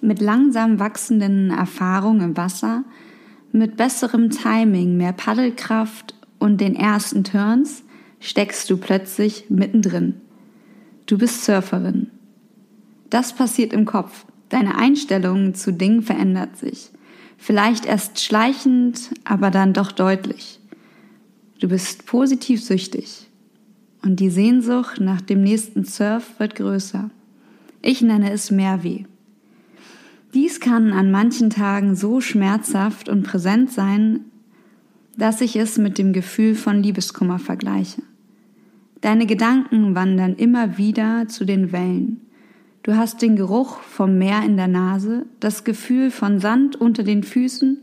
Mit langsam wachsenden Erfahrungen im Wasser, mit besserem Timing, mehr Paddelkraft und den ersten Turns steckst du plötzlich mittendrin. Du bist Surferin. Das passiert im Kopf. Deine Einstellung zu Dingen verändert sich. Vielleicht erst schleichend, aber dann doch deutlich. Du bist positiv süchtig. Und die Sehnsucht nach dem nächsten Surf wird größer. Ich nenne es Mehrweh. Dies kann an manchen Tagen so schmerzhaft und präsent sein, dass ich es mit dem Gefühl von Liebeskummer vergleiche. Deine Gedanken wandern immer wieder zu den Wellen. Du hast den Geruch vom Meer in der Nase, das Gefühl von Sand unter den Füßen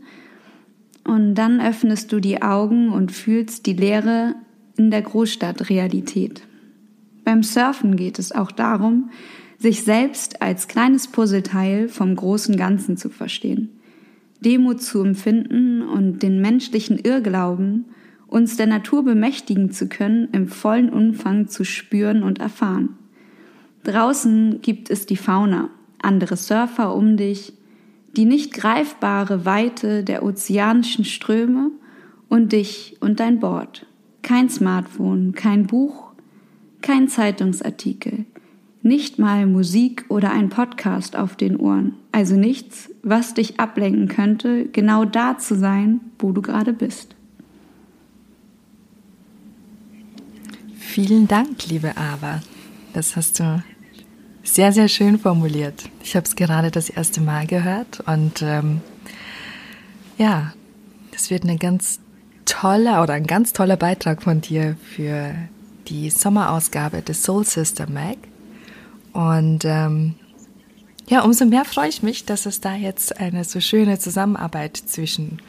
und dann öffnest du die Augen und fühlst die Leere in der Großstadtrealität. Beim Surfen geht es auch darum, sich selbst als kleines Puzzleteil vom großen Ganzen zu verstehen, Demut zu empfinden und den menschlichen Irrglauben, uns der Natur bemächtigen zu können, im vollen Umfang zu spüren und erfahren. Draußen gibt es die Fauna, andere Surfer um dich, die nicht greifbare Weite der ozeanischen Ströme und dich und dein Board. Kein Smartphone, kein Buch, kein Zeitungsartikel, nicht mal Musik oder ein Podcast auf den Ohren. Also nichts, was dich ablenken könnte, genau da zu sein, wo du gerade bist. Vielen Dank, liebe Ava. Das hast du sehr, sehr schön formuliert. Ich habe es gerade das erste Mal gehört und ähm, ja, das wird eine ganz tolle oder ein ganz toller Beitrag von dir für die Sommerausgabe des Soul Sister Mag. Und ähm, ja, umso mehr freue ich mich, dass es da jetzt eine so schöne Zusammenarbeit zwischen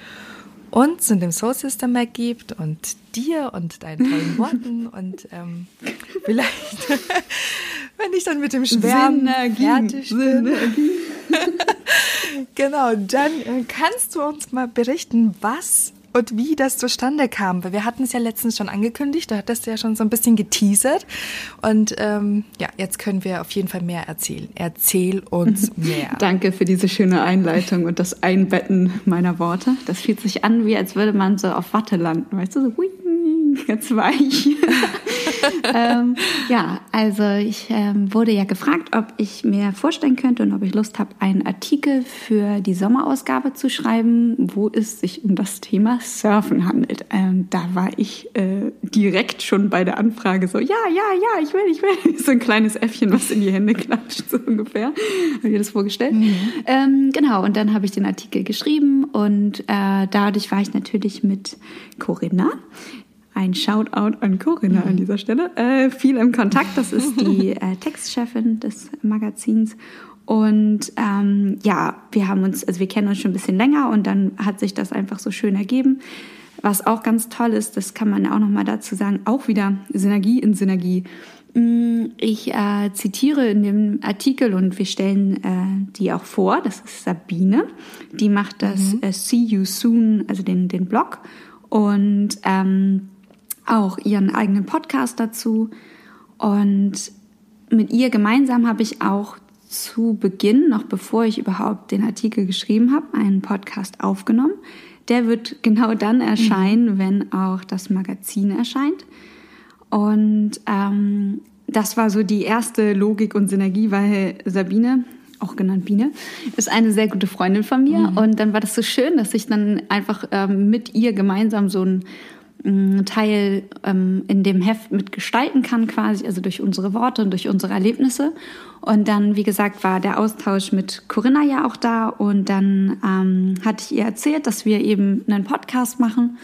uns und dem Soul Sister Mag gibt und dir und deinen tollen Worten und ähm, vielleicht, wenn ich dann mit dem Schwärmen Synergie, fertig bin. genau, dann äh, kannst du uns mal berichten, was und wie das zustande kam. Weil wir hatten es ja letztens schon angekündigt, da hattest du ja schon so ein bisschen geteasert. Und ähm, ja, jetzt können wir auf jeden Fall mehr erzählen. Erzähl uns mehr. Danke für diese schöne Einleitung und das Einbetten meiner Worte. Das fühlt sich an, wie als würde man so auf Watte landen, weißt du, so hui, ganz weich. ähm, ja, also ich ähm, wurde ja gefragt, ob ich mir vorstellen könnte und ob ich Lust habe, einen Artikel für die Sommerausgabe zu schreiben, wo es sich um das Thema Surfen handelt. Ähm, da war ich äh, direkt schon bei der Anfrage so, ja, ja, ja, ich will, ich will. So ein kleines Äffchen, was in die Hände klatscht, so ungefähr. Habe ich das vorgestellt? Mhm. Ähm, genau, und dann habe ich den Artikel geschrieben und äh, dadurch war ich natürlich mit Corinna, ein Shoutout an Corinna an dieser Stelle. Äh, viel im Kontakt. Das ist die äh, Textchefin des Magazins. Und ähm, ja, wir haben uns, also wir kennen uns schon ein bisschen länger und dann hat sich das einfach so schön ergeben. Was auch ganz toll ist, das kann man auch nochmal dazu sagen, auch wieder Synergie in Synergie. Mm, ich äh, zitiere in dem Artikel und wir stellen äh, die auch vor. Das ist Sabine. Die macht das mhm. äh, See You Soon, also den, den Blog. Und ähm, auch ihren eigenen Podcast dazu. Und mit ihr gemeinsam habe ich auch zu Beginn, noch bevor ich überhaupt den Artikel geschrieben habe, einen Podcast aufgenommen. Der wird genau dann erscheinen, mhm. wenn auch das Magazin erscheint. Und ähm, das war so die erste Logik und Synergie, weil Sabine, auch genannt Biene, ist eine sehr gute Freundin von mir. Mhm. Und dann war das so schön, dass ich dann einfach ähm, mit ihr gemeinsam so ein Teil ähm, in dem Heft mitgestalten kann, quasi, also durch unsere Worte und durch unsere Erlebnisse. Und dann, wie gesagt, war der Austausch mit Corinna ja auch da und dann ähm, hatte ich ihr erzählt, dass wir eben einen Podcast machen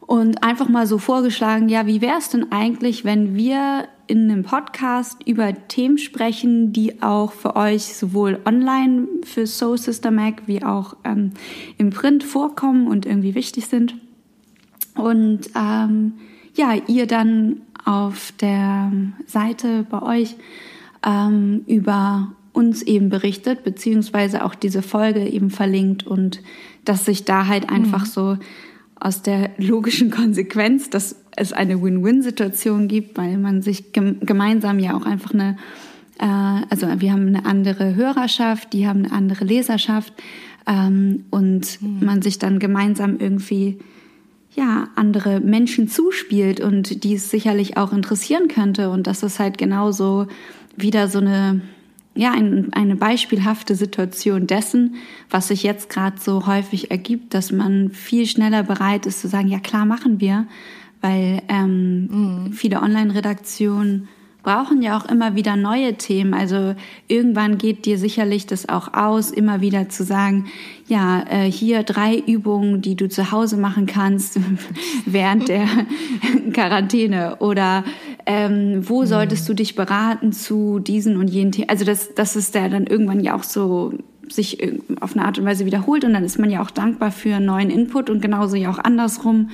und einfach mal so vorgeschlagen, ja, wie wäre es denn eigentlich, wenn wir in einem Podcast über Themen sprechen, die auch für euch sowohl online für Soul Sister Mag wie auch ähm, im Print vorkommen und irgendwie wichtig sind. Und ähm, ja, ihr dann auf der Seite bei euch ähm, über uns eben berichtet, beziehungsweise auch diese Folge eben verlinkt und dass sich da halt einfach mhm. so aus der logischen Konsequenz, dass es eine Win-Win-Situation gibt, weil man sich gemeinsam ja auch einfach eine äh, also wir haben eine andere Hörerschaft, die haben eine andere Leserschaft ähm, und mhm. man sich dann gemeinsam irgendwie ja, andere Menschen zuspielt und die es sicherlich auch interessieren könnte. Und das ist halt genauso wieder so eine, ja, ein, eine beispielhafte Situation dessen, was sich jetzt gerade so häufig ergibt, dass man viel schneller bereit ist zu sagen, ja klar, machen wir, weil ähm, mhm. viele Online-Redaktionen brauchen ja auch immer wieder neue Themen. Also irgendwann geht dir sicherlich das auch aus, immer wieder zu sagen, ja, äh, hier drei Übungen, die du zu Hause machen kannst während der Quarantäne oder ähm, wo mhm. solltest du dich beraten zu diesen und jenen Themen. Also das, das ist ja dann irgendwann ja auch so sich auf eine Art und Weise wiederholt und dann ist man ja auch dankbar für neuen Input und genauso ja auch andersrum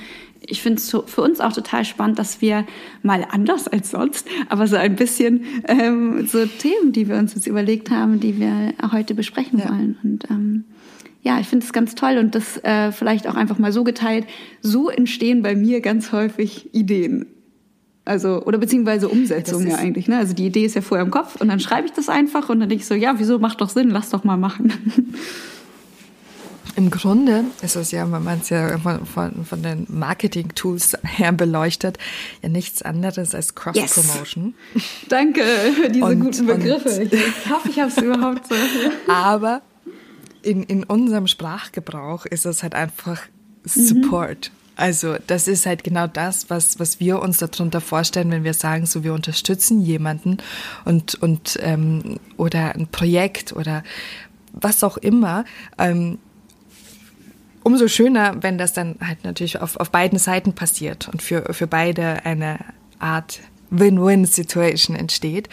ich finde es für uns auch total spannend, dass wir mal anders als sonst, aber so ein bisschen ähm, so Themen, die wir uns jetzt überlegt haben, die wir heute besprechen ja. wollen. Und ähm, ja, ich finde es ganz toll und das äh, vielleicht auch einfach mal so geteilt. So entstehen bei mir ganz häufig Ideen. Also, oder beziehungsweise Umsetzungen ja eigentlich. Ne? Also die Idee ist ja vorher im Kopf und dann schreibe ich das einfach und dann denke ich so, ja, wieso macht doch Sinn, lass doch mal machen. Im Grunde ist es ja, wenn man es ja von, von, von den Marketing-Tools her beleuchtet, ja nichts anderes als Cross-Promotion. Yes. Danke für diese und, guten Begriffe. Ich hoffe, ich habe es überhaupt so. Aber in, in unserem Sprachgebrauch ist es halt einfach Support. Mhm. Also das ist halt genau das, was, was wir uns darunter vorstellen, wenn wir sagen, so wir unterstützen jemanden und, und ähm, oder ein Projekt oder was auch immer. Ähm, umso schöner, wenn das dann halt natürlich auf, auf beiden Seiten passiert und für, für beide eine Art Win-Win-Situation entsteht.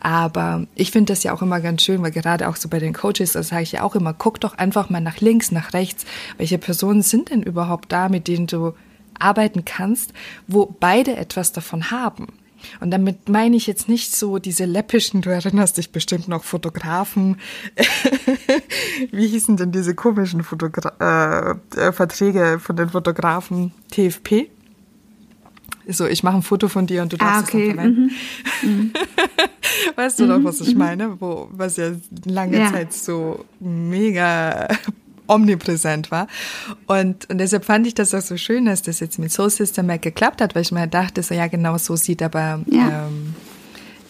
Aber ich finde das ja auch immer ganz schön, weil gerade auch so bei den Coaches, das sage ich ja auch immer, guck doch einfach mal nach links, nach rechts. Welche Personen sind denn überhaupt da, mit denen du arbeiten kannst, wo beide etwas davon haben? Und damit meine ich jetzt nicht so diese läppischen, du erinnerst dich bestimmt noch Fotografen. Wie hießen denn diese komischen Fotogra äh, äh, Verträge von den Fotografen TFP? So, ich mache ein Foto von dir und du darfst ah, okay. es dann verwenden. Mhm. Mhm. Weißt du mhm. doch, was ich mhm. meine? Wo, was ja lange ja. Zeit so mega omnipräsent war. Und, und deshalb fand ich das auch so schön, dass das jetzt mit Soul System Mac geklappt hat, weil ich mir dachte, so ja, genau so sieht aber ja. ähm,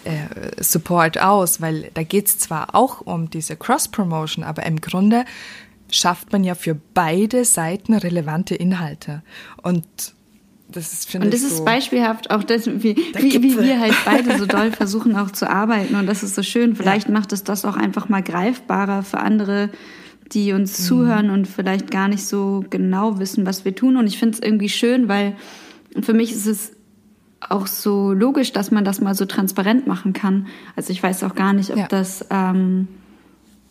äh, Support aus, weil da geht es zwar auch um diese Cross-Promotion, aber im Grunde schafft man ja für beide Seiten relevante Inhalte. Und das ist, und das ist so beispielhaft auch das, wie, wie, wie, wir halt beide so doll versuchen auch zu arbeiten. Und das ist so schön. Vielleicht ja. macht es das auch einfach mal greifbarer für andere die uns mhm. zuhören und vielleicht gar nicht so genau wissen, was wir tun. Und ich finde es irgendwie schön, weil für mich ist es auch so logisch, dass man das mal so transparent machen kann. Also ich weiß auch gar nicht, ob ja. das, ähm,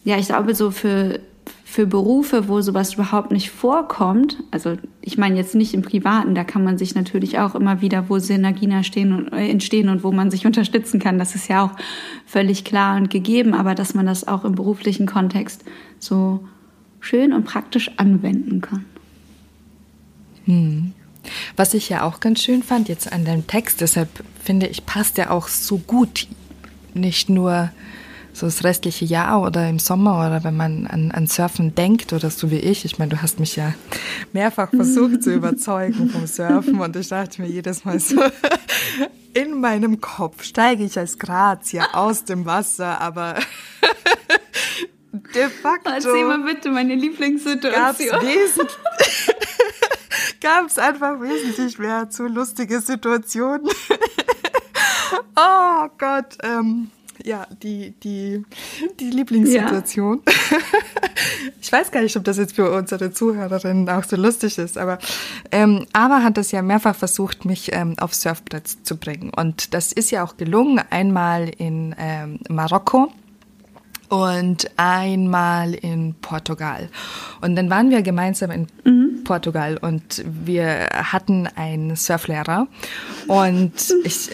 ja, ich glaube so für, für Berufe, wo sowas überhaupt nicht vorkommt, also ich meine jetzt nicht im Privaten, da kann man sich natürlich auch immer wieder, wo Synergien entstehen und, äh, wo man sich unterstützen kann, das ist ja auch völlig klar und gegeben, aber dass man das auch im beruflichen Kontext so schön und praktisch anwenden kann. Hm. Was ich ja auch ganz schön fand jetzt an deinem Text, deshalb finde ich, passt ja auch so gut, nicht nur so das restliche Jahr oder im Sommer oder wenn man an, an Surfen denkt oder so wie ich. Ich meine, du hast mich ja mehrfach versucht zu überzeugen vom Surfen und ich dachte mir jedes Mal so, in meinem Kopf steige ich als Grazia aus dem Wasser, aber de facto. Erzähl mal bitte meine Lieblingssituation. Gab es einfach wesentlich mehr zu lustige Situationen. oh Gott, ähm, ja, die, die, die Lieblingssituation. Ja. ich weiß gar nicht, ob das jetzt für unsere Zuhörerinnen auch so lustig ist, aber ähm, Aber hat das ja mehrfach versucht, mich ähm, aufs Surfbrett zu bringen. Und das ist ja auch gelungen, einmal in ähm, Marokko und einmal in Portugal. Und dann waren wir gemeinsam in mhm. Portugal und wir hatten einen Surflehrer und ich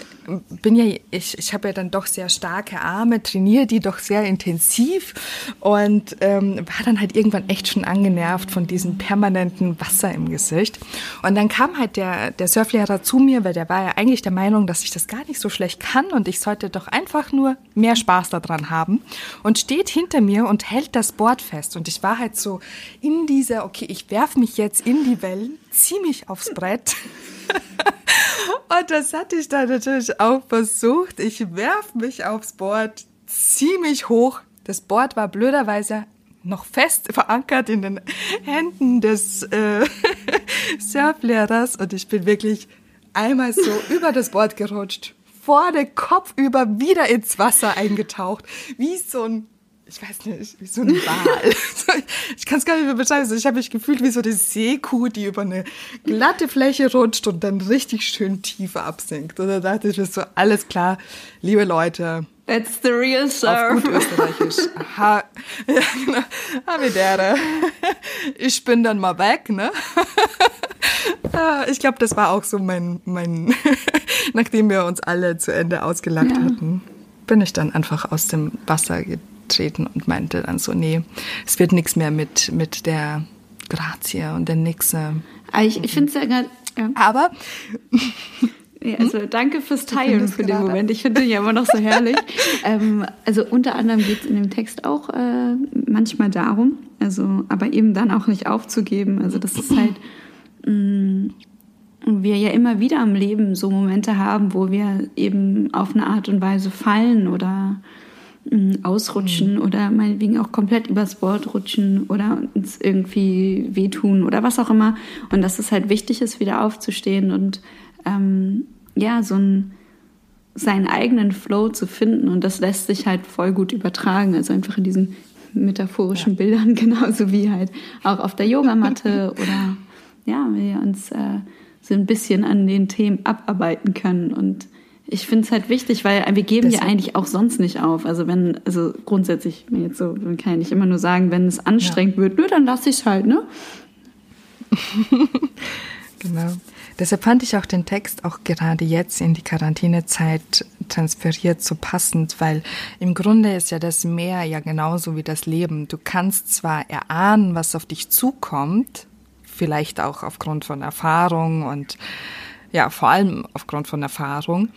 bin ja, ich, ich habe ja dann doch sehr starke Arme, trainiere die doch sehr intensiv und ähm, war dann halt irgendwann echt schon angenervt von diesem permanenten Wasser im Gesicht. Und dann kam halt der, der Surflehrer zu mir, weil der war ja eigentlich der Meinung, dass ich das gar nicht so schlecht kann und ich sollte doch einfach nur mehr Spaß daran haben und steht hinter mir und hält das Board fest. Und ich war halt so in dieser, okay, ich werf mich jetzt in die Wellen, zieh mich aufs Brett. Und das hatte ich dann natürlich auch versucht. Ich werf mich aufs Board, zieh mich hoch. Das Board war blöderweise noch fest verankert in den Händen des äh, Surflehrers und ich bin wirklich einmal so über das Board gerutscht, vor den Kopf über wieder ins Wasser eingetaucht, wie so ein ich weiß nicht, wie so ein Wal. ich kann es gar nicht mehr beschreiben. Ich habe mich gefühlt wie so eine Seekuh, die über eine glatte Fläche rutscht und dann richtig schön tiefer absinkt. Und da dachte ich mir so, alles klar, liebe Leute. That's the real surf. Auf gut österreichisch. Ha, ja, genau. Havidere. Ich bin dann mal weg, ne? Ich glaube, das war auch so mein, mein, nachdem wir uns alle zu Ende ausgelacht ja. hatten, bin ich dann einfach aus dem Wasser getreten treten und meinte dann so, nee, es wird nichts mehr mit, mit der Grazie und der Nixe. Ah, ich, ich finde es ja gerade. Ja. Aber. Ja, also danke fürs Teilen für den Moment. Ich finde den ja immer noch so herrlich. ähm, also unter anderem geht es in dem Text auch äh, manchmal darum, also aber eben dann auch nicht aufzugeben. Also das ist halt mh, mm, wir ja immer wieder im Leben so Momente haben, wo wir eben auf eine Art und Weise fallen oder ausrutschen mhm. oder meinetwegen auch komplett übers Board rutschen oder uns irgendwie wehtun oder was auch immer. Und dass es halt wichtig ist, wieder aufzustehen und ähm, ja, so ein, seinen eigenen Flow zu finden. Und das lässt sich halt voll gut übertragen. Also einfach in diesen metaphorischen ja. Bildern, genauso wie halt auch auf der Yogamatte oder ja, wir uns äh, so ein bisschen an den Themen abarbeiten können und ich finde es halt wichtig, weil wir geben Deswegen. ja eigentlich auch sonst nicht auf. Also wenn, also grundsätzlich, jetzt so, man kann ja nicht immer nur sagen, wenn es anstrengend ja. wird, nö, dann lasse ich es halt, ne? genau. Deshalb fand ich auch den Text auch gerade jetzt in die Quarantänezeit transferiert so passend, weil im Grunde ist ja das Meer ja genauso wie das Leben. Du kannst zwar erahnen, was auf dich zukommt, vielleicht auch aufgrund von Erfahrung und ja, vor allem aufgrund von Erfahrung.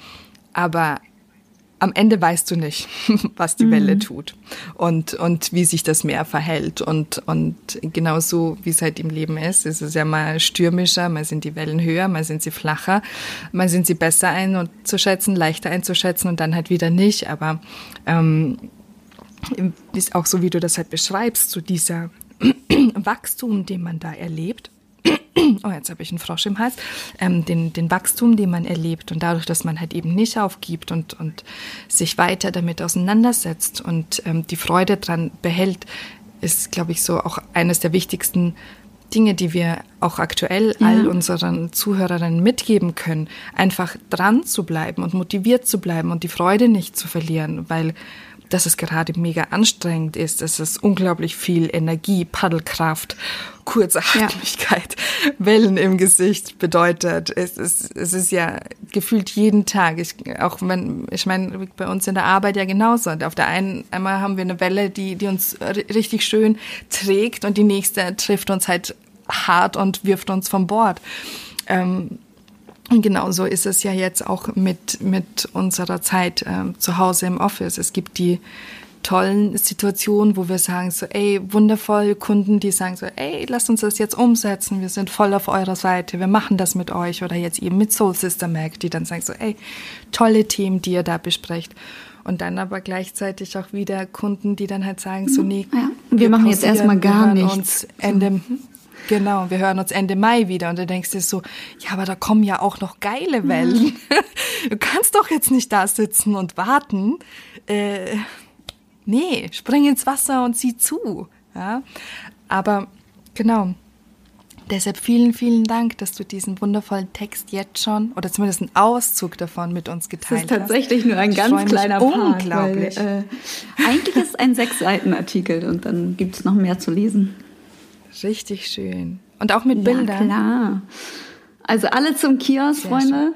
Aber am Ende weißt du nicht, was die mhm. Welle tut und, und wie sich das Meer verhält. Und, und genauso wie es halt im Leben ist, ist es ja mal stürmischer, mal sind die Wellen höher, mal sind sie flacher, mal sind sie besser einzuschätzen, leichter einzuschätzen und dann halt wieder nicht. Aber ähm, ist auch so, wie du das halt beschreibst, so dieser Wachstum, den man da erlebt oh, jetzt habe ich einen Frosch im Hals, ähm, den, den Wachstum, den man erlebt und dadurch, dass man halt eben nicht aufgibt und, und sich weiter damit auseinandersetzt und ähm, die Freude dran behält, ist, glaube ich, so auch eines der wichtigsten Dinge, die wir auch aktuell ja. all unseren Zuhörerinnen mitgeben können, einfach dran zu bleiben und motiviert zu bleiben und die Freude nicht zu verlieren, weil dass es gerade mega anstrengend ist, dass es unglaublich viel Energie, Paddelkraft, Kurzatmigkeit, ja. Wellen im Gesicht bedeutet. Es ist, es ist ja gefühlt jeden Tag. Ich, auch wenn, ich meine, bei uns in der Arbeit ja genauso. Auf der einen, einmal haben wir eine Welle, die, die uns richtig schön trägt und die nächste trifft uns halt hart und wirft uns vom Bord. Ähm, und genauso ist es ja jetzt auch mit, mit unserer Zeit äh, zu Hause im Office. Es gibt die tollen Situationen, wo wir sagen so, ey, wundervoll, Kunden, die sagen so, ey, lasst uns das jetzt umsetzen, wir sind voll auf eurer Seite, wir machen das mit euch oder jetzt eben mit Soul Sister Mac, die dann sagen so, ey, tolle Themen, die ihr da besprecht. Und dann aber gleichzeitig auch wieder Kunden, die dann halt sagen so, nee, ja, wir, wir machen jetzt erstmal gar nichts. Ende, mhm. Genau, wir hören uns Ende Mai wieder und du denkst dir so, ja, aber da kommen ja auch noch geile Wellen. Mhm. Du kannst doch jetzt nicht da sitzen und warten. Äh, nee, spring ins Wasser und sieh zu. Ja? Aber genau, deshalb vielen, vielen Dank, dass du diesen wundervollen Text jetzt schon oder zumindest einen Auszug davon mit uns geteilt hast. Das ist tatsächlich hast. nur ein ich ganz kleiner Part. Unglaublich. Weil, äh, eigentlich ist es ein sechs Seiten Artikel und dann gibt es noch mehr zu lesen. Richtig schön. Und auch mit Bildern. Ja, klar. Also alle zum Kiosk, Sehr Freunde.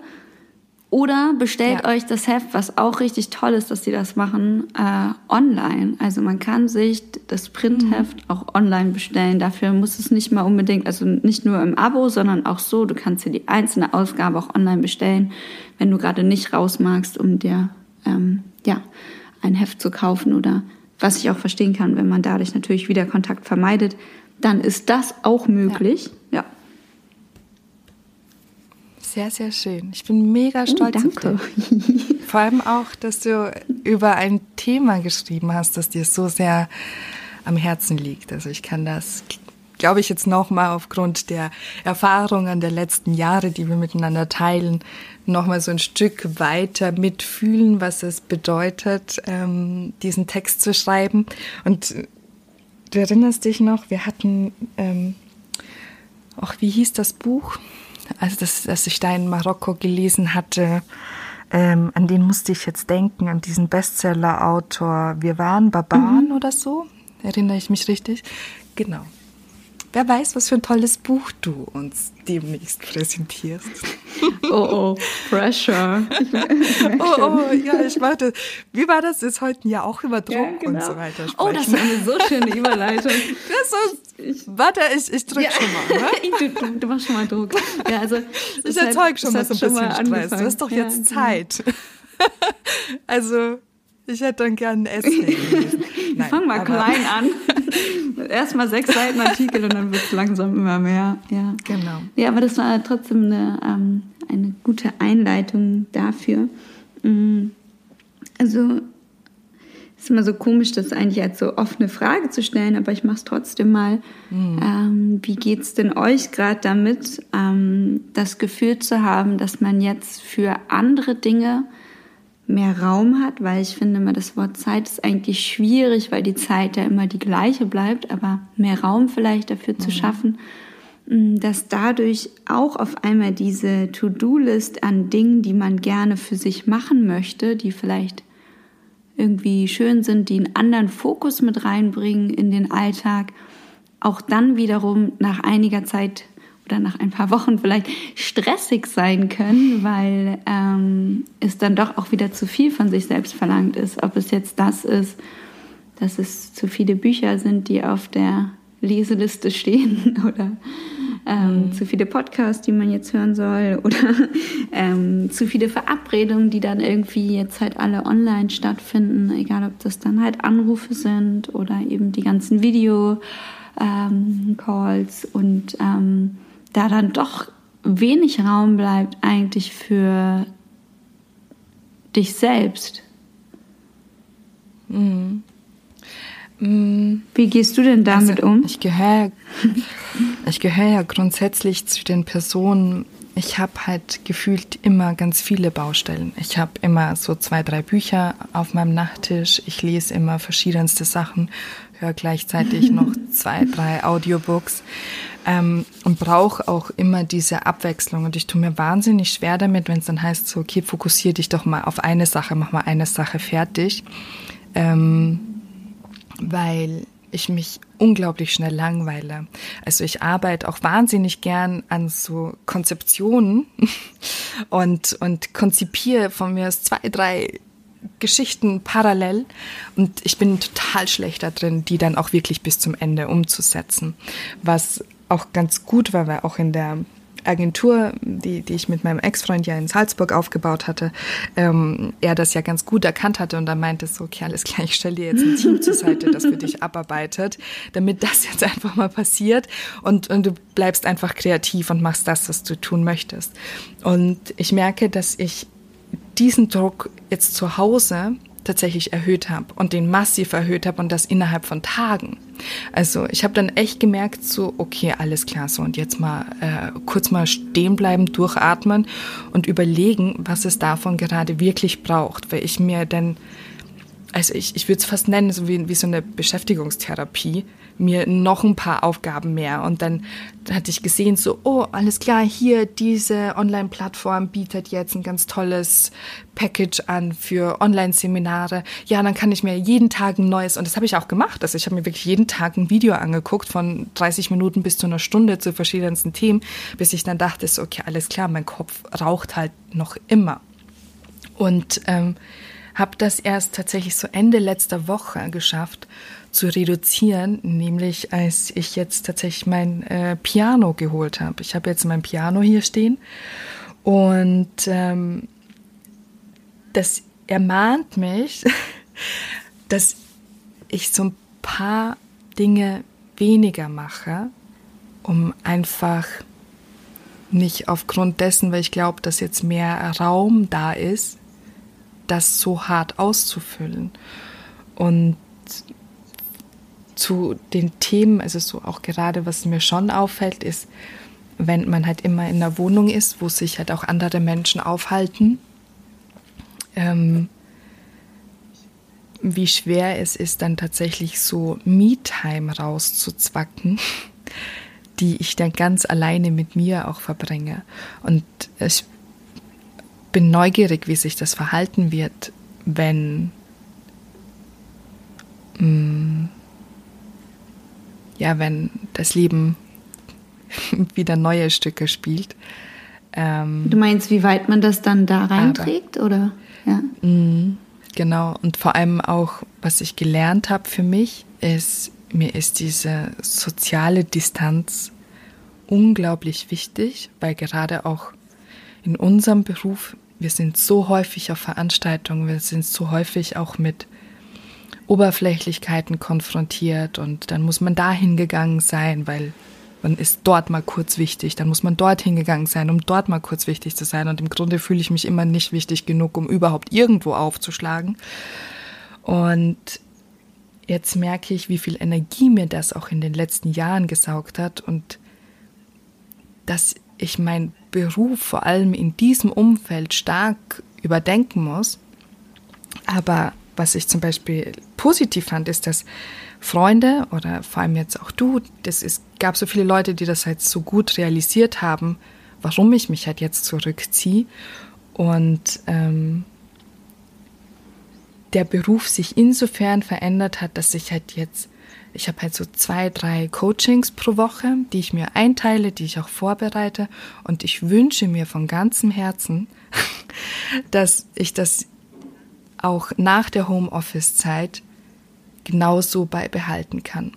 Oder bestellt ja. euch das Heft, was auch richtig toll ist, dass sie das machen, äh, online. Also man kann sich das Printheft mhm. auch online bestellen. Dafür muss es nicht mal unbedingt, also nicht nur im Abo, sondern auch so. Du kannst dir die einzelne Ausgabe auch online bestellen, wenn du gerade nicht raus magst, um dir ähm, ja ein Heft zu kaufen oder was ich auch verstehen kann, wenn man dadurch natürlich wieder Kontakt vermeidet, dann ist das auch möglich. Ja. ja. Sehr, sehr schön. Ich bin mega oh, stolz oh, danke. auf dich. Vor allem auch, dass du über ein Thema geschrieben hast, das dir so sehr am Herzen liegt. Also ich kann das, glaube ich, jetzt nochmal aufgrund der Erfahrungen der letzten Jahre, die wir miteinander teilen, nochmal so ein Stück weiter mitfühlen, was es bedeutet, ähm, diesen Text zu schreiben. Und du erinnerst dich noch, wir hatten, ähm, auch wie hieß das Buch? also das, das ich da in Marokko gelesen hatte, ähm, an den musste ich jetzt denken, an diesen Bestseller-Autor Wir waren Barbaren mhm. oder so. Erinnere ich mich richtig? Genau. Wer weiß, was für ein tolles Buch du uns demnächst präsentierst. Oh, oh, Pressure. oh, oh, ja, ich warte. Wie war das? Ist heute ja auch über Druck ja, genau. und so weiter sprechen. Oh, das ist eine so schöne Überleitung. Das ist, warte, ich, ich drück ja. schon mal. Ne? Du, du, machst schon mal Druck. Ja, also, ich erzeug schon mal so ein bisschen Stress. Du hast doch jetzt ja, genau. Zeit. also, ich hätte dann gerne ein Essay gelesen. Nein, Fang mal klein an. Erstmal sechs Seiten Artikel und dann wird es langsam immer mehr. Ja. Genau. Ja, aber das war trotzdem eine, ähm, eine gute Einleitung dafür. Mm. Also es ist immer so komisch, das eigentlich als so offene Frage zu stellen, aber ich mache es trotzdem mal. Mhm. Ähm, wie geht es denn euch gerade damit, ähm, das Gefühl zu haben, dass man jetzt für andere Dinge mehr Raum hat, weil ich finde immer, das Wort Zeit ist eigentlich schwierig, weil die Zeit ja immer die gleiche bleibt, aber mehr Raum vielleicht dafür mhm. zu schaffen, mm, dass dadurch auch auf einmal diese To-Do-List an Dingen, die man gerne für sich machen möchte, die vielleicht irgendwie schön sind, die einen anderen Fokus mit reinbringen in den Alltag, auch dann wiederum nach einiger Zeit oder nach ein paar Wochen vielleicht stressig sein können, weil ähm, es dann doch auch wieder zu viel von sich selbst verlangt ist. Ob es jetzt das ist, dass es zu viele Bücher sind, die auf der Leseliste stehen oder ähm, mhm. zu viele Podcasts, die man jetzt hören soll oder ähm, zu viele Verabredungen, die dann irgendwie jetzt halt alle online stattfinden, egal ob das dann halt Anrufe sind oder eben die ganzen Video-Calls ähm, und ähm, da dann doch wenig Raum bleibt eigentlich für dich selbst. Mhm. Wie gehst du denn damit also, um? Ich gehöre ich gehöre ja grundsätzlich zu den Personen, ich habe halt gefühlt immer ganz viele Baustellen. Ich habe immer so zwei, drei Bücher auf meinem Nachttisch. Ich lese immer verschiedenste Sachen, höre gleichzeitig noch zwei, drei Audiobooks ähm, und brauche auch immer diese Abwechslung. Und ich tue mir wahnsinnig schwer damit, wenn es dann heißt, so, okay, fokussiere dich doch mal auf eine Sache, mach mal eine Sache fertig. Ähm, weil ich mich unglaublich schnell langweile. Also ich arbeite auch wahnsinnig gern an so Konzeptionen und, und konzipiere von mir aus zwei, drei Geschichten parallel und ich bin total schlecht da drin, die dann auch wirklich bis zum Ende umzusetzen. Was auch ganz gut war, weil auch in der Agentur, die, die ich mit meinem Ex-Freund ja in Salzburg aufgebaut hatte, ähm, er das ja ganz gut erkannt hatte und da meinte so, okay, alles klar, ich stelle dir jetzt ein Team zur Seite, das für dich abarbeitet, damit das jetzt einfach mal passiert und, und du bleibst einfach kreativ und machst das, was du tun möchtest. Und ich merke, dass ich diesen Druck jetzt zu Hause tatsächlich erhöht habe und den massiv erhöht habe und das innerhalb von Tagen. Also ich habe dann echt gemerkt, so, okay, alles klar, so und jetzt mal äh, kurz mal stehen bleiben, durchatmen und überlegen, was es davon gerade wirklich braucht, weil ich mir dann, also ich, ich würde es fast nennen, so wie, wie so eine Beschäftigungstherapie, mir noch ein paar Aufgaben mehr. Und dann hatte ich gesehen, so, oh, alles klar, hier, diese Online-Plattform bietet jetzt ein ganz tolles Package an für Online-Seminare. Ja, dann kann ich mir jeden Tag ein neues, und das habe ich auch gemacht. Also ich habe mir wirklich jeden Tag ein Video angeguckt, von 30 Minuten bis zu einer Stunde zu verschiedensten Themen, bis ich dann dachte, so, okay, alles klar, mein Kopf raucht halt noch immer. Und ähm, habe das erst tatsächlich so Ende letzter Woche geschafft zu reduzieren, nämlich als ich jetzt tatsächlich mein äh, Piano geholt habe. Ich habe jetzt mein Piano hier stehen und ähm, das ermahnt mich, dass ich so ein paar Dinge weniger mache, um einfach nicht aufgrund dessen, weil ich glaube, dass jetzt mehr Raum da ist, das so hart auszufüllen. Und zu den Themen, also so auch gerade, was mir schon auffällt, ist, wenn man halt immer in einer Wohnung ist, wo sich halt auch andere Menschen aufhalten, ähm, wie schwer es ist, dann tatsächlich so Me-Time rauszuzwacken, die ich dann ganz alleine mit mir auch verbringe. Und ich bin neugierig, wie sich das verhalten wird, wenn mh, mm, ja, wenn das Leben wieder neue Stücke spielt. Ähm, du meinst, wie weit man das dann da reinträgt, aber, oder? Ja. Mh, genau. Und vor allem auch, was ich gelernt habe für mich, ist, mir ist diese soziale Distanz unglaublich wichtig, weil gerade auch in unserem Beruf, wir sind so häufig auf Veranstaltungen, wir sind so häufig auch mit Oberflächlichkeiten konfrontiert und dann muss man da hingegangen sein, weil man ist dort mal kurz wichtig, dann muss man dort hingegangen sein, um dort mal kurz wichtig zu sein und im Grunde fühle ich mich immer nicht wichtig genug, um überhaupt irgendwo aufzuschlagen. Und jetzt merke ich, wie viel Energie mir das auch in den letzten Jahren gesaugt hat und dass ich meinen Beruf vor allem in diesem Umfeld stark überdenken muss. Aber was ich zum Beispiel positiv fand, ist, dass Freunde oder vor allem jetzt auch du, das ist, gab so viele Leute, die das halt so gut realisiert haben, warum ich mich halt jetzt zurückziehe und ähm, der Beruf sich insofern verändert hat, dass ich halt jetzt, ich habe halt so zwei, drei Coachings pro Woche, die ich mir einteile, die ich auch vorbereite und ich wünsche mir von ganzem Herzen, dass ich das auch nach der Homeoffice-Zeit genauso beibehalten kann.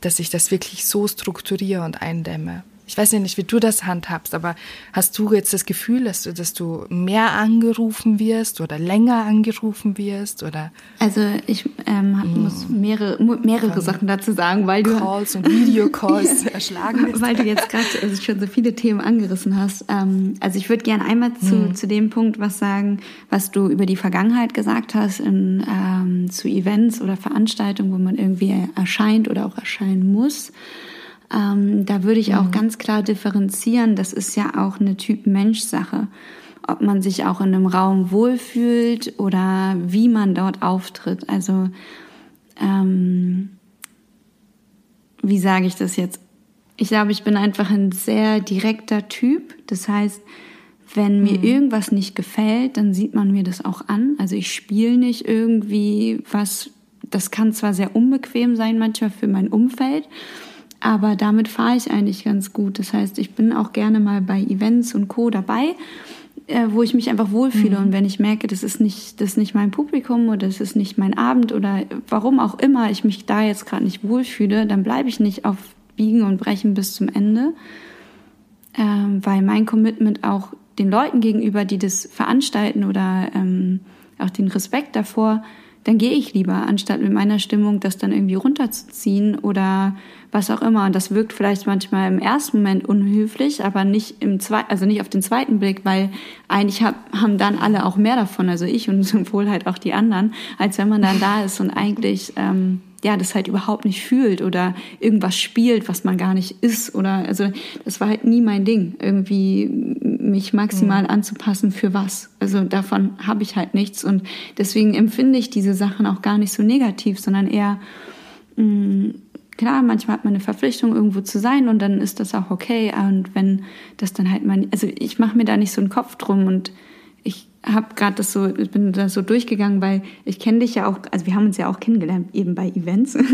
Dass ich das wirklich so strukturiere und eindämme. Ich weiß ja nicht, wie du das handhabst, aber hast du jetzt das Gefühl, dass du, dass du mehr angerufen wirst oder länger angerufen wirst oder? Also ich ähm, mm. muss mehrere, mehrere Sachen dazu sagen, weil du Calls und Videocalls erschlagen bist. Weil du jetzt gerade also schon so viele Themen angerissen hast. Ähm, also ich würde gerne einmal zu, mm. zu dem Punkt was sagen, was du über die Vergangenheit gesagt hast, in, ähm, zu Events oder Veranstaltungen, wo man irgendwie erscheint oder auch erscheinen muss. Ähm, da würde ich auch mhm. ganz klar differenzieren. Das ist ja auch eine Typ-Mensch-Sache. Ob man sich auch in einem Raum wohlfühlt oder wie man dort auftritt. Also, ähm, wie sage ich das jetzt? Ich glaube, ich bin einfach ein sehr direkter Typ. Das heißt, wenn mir mhm. irgendwas nicht gefällt, dann sieht man mir das auch an. Also ich spiele nicht irgendwie was, das kann zwar sehr unbequem sein manchmal für mein Umfeld, aber damit fahre ich eigentlich ganz gut. Das heißt, ich bin auch gerne mal bei Events und Co. dabei, äh, wo ich mich einfach wohlfühle. Mhm. Und wenn ich merke, das ist nicht, das ist nicht mein Publikum oder das ist nicht mein Abend oder warum auch immer ich mich da jetzt gerade nicht wohlfühle, dann bleibe ich nicht auf Biegen und Brechen bis zum Ende. Ähm, weil mein Commitment auch den Leuten gegenüber, die das veranstalten oder ähm, auch den Respekt davor, dann gehe ich lieber, anstatt mit meiner Stimmung das dann irgendwie runterzuziehen oder was auch immer. Und das wirkt vielleicht manchmal im ersten Moment unhöflich, aber nicht im zweiten, also nicht auf den zweiten Blick, weil eigentlich hab, haben dann alle auch mehr davon, also ich und wohl halt auch die anderen, als wenn man dann da ist und eigentlich ähm, ja das halt überhaupt nicht fühlt oder irgendwas spielt, was man gar nicht ist oder also das war halt nie mein Ding, irgendwie mich maximal mhm. anzupassen für was. Also davon habe ich halt nichts und deswegen empfinde ich diese Sachen auch gar nicht so negativ, sondern eher mh, mm, klar, manchmal hat man eine Verpflichtung, irgendwo zu sein und dann ist das auch okay. Und wenn das dann halt mal, also ich mache mir da nicht so einen Kopf drum und habe gerade das so, ich bin da so durchgegangen, weil ich kenne dich ja auch, also wir haben uns ja auch kennengelernt, eben bei Events.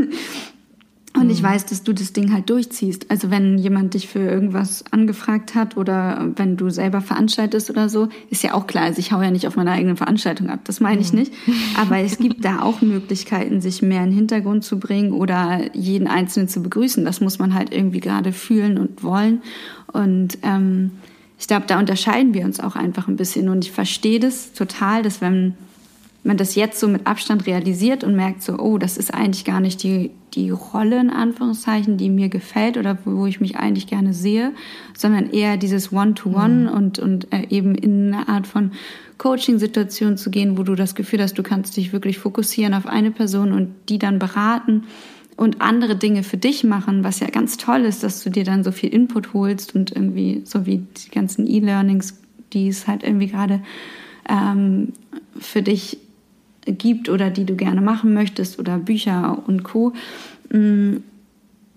Und mhm. ich weiß, dass du das Ding halt durchziehst. Also wenn jemand dich für irgendwas angefragt hat oder wenn du selber veranstaltest oder so, ist ja auch klar. Also ich hau ja nicht auf meine eigene Veranstaltung ab, das meine ich mhm. nicht. Aber es gibt da auch Möglichkeiten, sich mehr in den Hintergrund zu bringen oder jeden Einzelnen zu begrüßen. Das muss man halt irgendwie gerade fühlen und wollen. Und ähm, ich glaube, da unterscheiden wir uns auch einfach ein bisschen. Und ich verstehe das total, dass wenn man das jetzt so mit Abstand realisiert und merkt so, oh, das ist eigentlich gar nicht die, die Rolle in Anführungszeichen, die mir gefällt oder wo ich mich eigentlich gerne sehe, sondern eher dieses One-to-One -One mhm. und, und äh, eben in eine Art von Coaching-Situation zu gehen, wo du das Gefühl hast, du kannst dich wirklich fokussieren auf eine Person und die dann beraten und andere Dinge für dich machen, was ja ganz toll ist, dass du dir dann so viel Input holst und irgendwie so wie die ganzen E-Learnings, die es halt irgendwie gerade ähm, für dich gibt oder die du gerne machen möchtest oder Bücher und Co. Mm,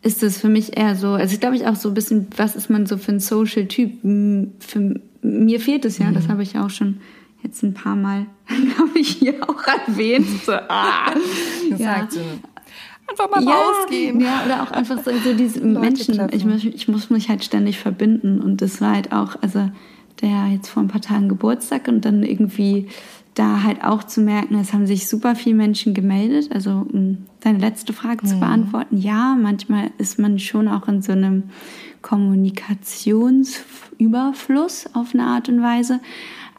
ist es für mich eher so, also ich glaube ich auch so ein bisschen, was ist man so für ein Social-Typ? Mm, für mir fehlt es ja, mhm. das habe ich auch schon jetzt ein paar Mal, glaube ich, hier auch erwähnt. So, ah, ja. Einfach mal ja, rausgehen. Ja, oder auch einfach so, so diese Menschen. Ich, ich muss mich halt ständig verbinden und das war halt auch, also der jetzt vor ein paar Tagen Geburtstag und dann irgendwie da halt auch zu merken, es haben sich super viele Menschen gemeldet. Also um deine letzte Frage mhm. zu beantworten, ja, manchmal ist man schon auch in so einem Kommunikationsüberfluss auf eine Art und Weise.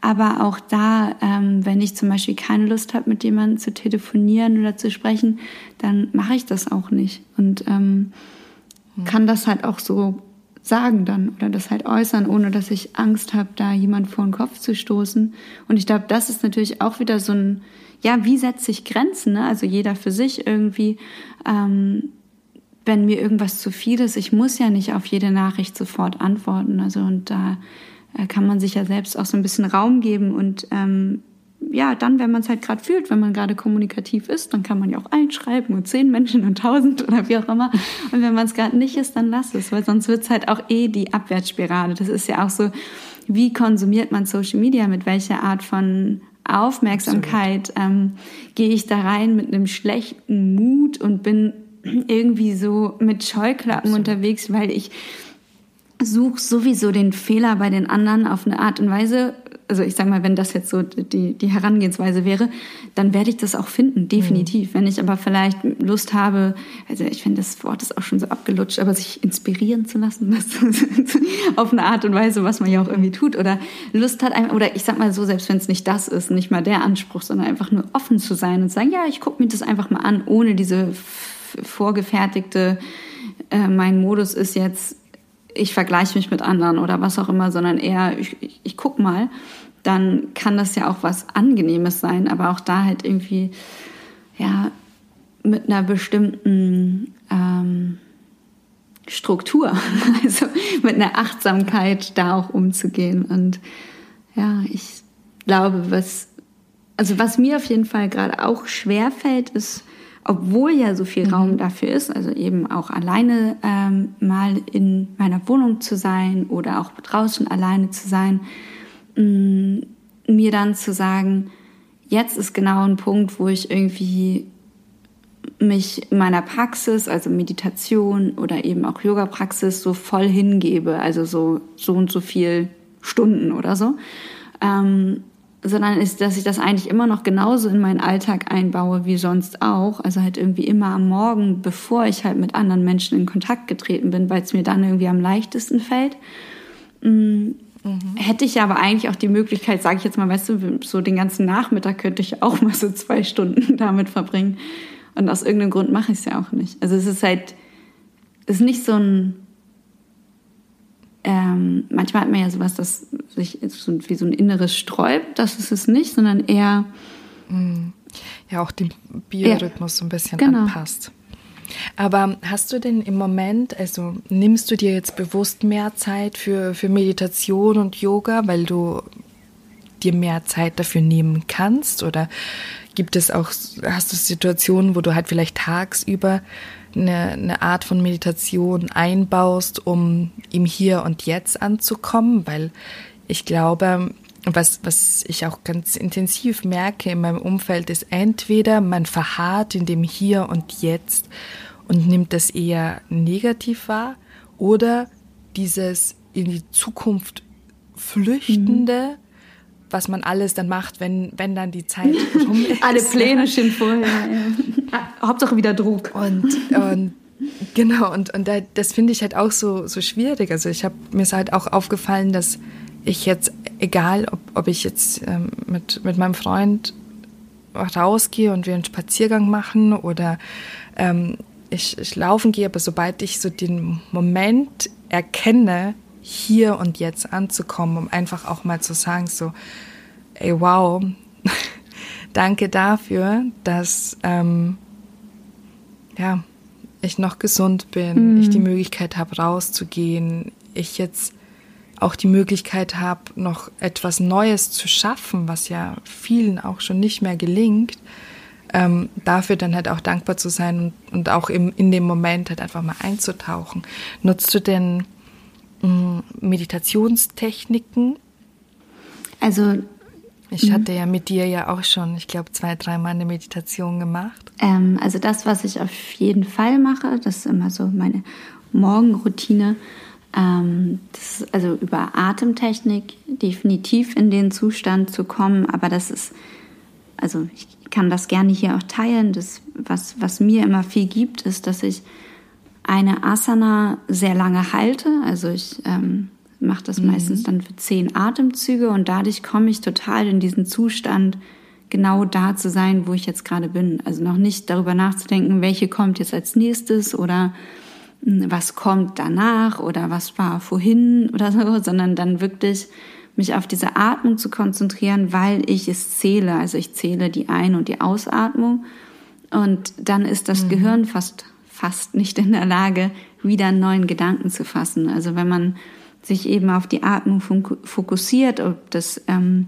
Aber auch da, ähm, wenn ich zum Beispiel keine Lust habe, mit jemandem zu telefonieren oder zu sprechen, dann mache ich das auch nicht. Und ähm, mhm. kann das halt auch so sagen dann oder das halt äußern, ohne dass ich Angst habe, da jemand vor den Kopf zu stoßen. Und ich glaube, das ist natürlich auch wieder so ein, ja, wie setze ich Grenzen? Ne? Also jeder für sich irgendwie. Ähm, wenn mir irgendwas zu viel ist, ich muss ja nicht auf jede Nachricht sofort antworten. Also und da kann man sich ja selbst auch so ein bisschen Raum geben und ähm, ja, dann, wenn man es halt gerade fühlt, wenn man gerade kommunikativ ist, dann kann man ja auch einschreiben und zehn Menschen und tausend oder wie auch immer. Und wenn man es gerade nicht ist, dann lass es, weil sonst wird es halt auch eh die Abwärtsspirale. Das ist ja auch so, wie konsumiert man Social Media, mit welcher Art von Aufmerksamkeit ähm, gehe ich da rein mit einem schlechten Mut und bin irgendwie so mit Scheuklappen Absolut. unterwegs, weil ich suche sowieso den Fehler bei den anderen auf eine Art und Weise, also ich sage mal, wenn das jetzt so die, die Herangehensweise wäre, dann werde ich das auch finden, definitiv. Mhm. Wenn ich aber vielleicht Lust habe, also ich finde, das Wort ist auch schon so abgelutscht, aber sich inspirieren zu lassen, das auf eine Art und Weise, was man ja auch irgendwie tut, oder Lust hat, oder ich sag mal so, selbst wenn es nicht das ist, nicht mal der Anspruch, sondern einfach nur offen zu sein und sagen, ja, ich gucke mir das einfach mal an, ohne diese vorgefertigte, äh, mein Modus ist jetzt ich vergleiche mich mit anderen oder was auch immer, sondern eher, ich, ich, ich guck mal, dann kann das ja auch was Angenehmes sein, aber auch da halt irgendwie, ja, mit einer bestimmten ähm, Struktur, also mit einer Achtsamkeit da auch umzugehen. Und ja, ich glaube, was, also was mir auf jeden Fall gerade auch schwer fällt, ist, obwohl ja so viel mhm. Raum dafür ist, also eben auch alleine ähm, mal in meiner Wohnung zu sein oder auch draußen alleine zu sein, mh, mm, mir dann zu sagen, jetzt ist genau ein Punkt, wo ich irgendwie mich in meiner Praxis, also Meditation oder eben auch Yoga-Praxis so voll hingebe, also so so und so viel Stunden oder so. Ähm, sondern ist, dass ich das eigentlich immer noch genauso in meinen Alltag einbaue wie sonst auch. Also halt irgendwie immer am Morgen, bevor ich halt mit anderen Menschen in Kontakt getreten bin, weil es mir dann irgendwie am leichtesten fällt. Mhm. Mhm. Hätte ich aber eigentlich auch die Möglichkeit, sage ich jetzt mal, weißt du, so den ganzen Nachmittag könnte ich auch mal so zwei Stunden damit verbringen. Und aus irgendeinem Grund mache ich es ja auch nicht. Also es ist halt, es ist nicht so ein ähm, manchmal hat man ja sowas, das sich so, wie so ein inneres sträubt, das ist es nicht, sondern eher. Mm. Ja, auch den Biorhythmus ja, so ein bisschen genau. anpasst. Aber hast du denn im Moment, also nimmst du dir jetzt bewusst mehr Zeit für, für Meditation und Yoga, weil du dir mehr Zeit dafür nehmen kannst? Oder gibt es auch, hast du Situationen, wo du halt vielleicht tagsüber eine, eine Art von Meditation einbaust, um im Hier und Jetzt anzukommen, weil ich glaube, was, was ich auch ganz intensiv merke in meinem Umfeld, ist entweder man verharrt in dem Hier und Jetzt und nimmt das eher negativ wahr oder dieses in die Zukunft flüchtende, mhm was man alles dann macht, wenn, wenn dann die Zeit rum ist. Alle Pläne stehen vorher. Ja. Hauptsache wieder Druck. Und, und genau, und, und das finde ich halt auch so, so schwierig. Also ich habe mir ist halt auch aufgefallen, dass ich jetzt, egal ob, ob ich jetzt ähm, mit, mit meinem Freund rausgehe und wir einen Spaziergang machen oder ähm, ich, ich laufen gehe, aber sobald ich so den Moment erkenne, hier und jetzt anzukommen, um einfach auch mal zu sagen, so, ey, wow, danke dafür, dass ähm, ja, ich noch gesund bin, mhm. ich die Möglichkeit habe, rauszugehen, ich jetzt auch die Möglichkeit habe, noch etwas Neues zu schaffen, was ja vielen auch schon nicht mehr gelingt, ähm, dafür dann halt auch dankbar zu sein und, und auch im, in dem Moment halt einfach mal einzutauchen. Nutzt du denn Meditationstechniken? Also ich mhm. hatte ja mit dir ja auch schon, ich glaube, zwei, dreimal eine Meditation gemacht. Ähm, also das, was ich auf jeden Fall mache, das ist immer so meine Morgenroutine. Ähm, also über Atemtechnik definitiv in den Zustand zu kommen, aber das ist, also ich kann das gerne hier auch teilen. Das, was, was mir immer viel gibt, ist, dass ich eine Asana sehr lange halte. Also ich ähm, mache das mhm. meistens dann für zehn Atemzüge und dadurch komme ich total in diesen Zustand, genau da zu sein, wo ich jetzt gerade bin. Also noch nicht darüber nachzudenken, welche kommt jetzt als nächstes oder hm, was kommt danach oder was war vorhin oder so, sondern dann wirklich mich auf diese Atmung zu konzentrieren, weil ich es zähle. Also ich zähle die Ein- und die Ausatmung und dann ist das mhm. Gehirn fast fast nicht in der Lage, wieder einen neuen Gedanken zu fassen. Also wenn man sich eben auf die Atmung fokussiert, ob das ähm,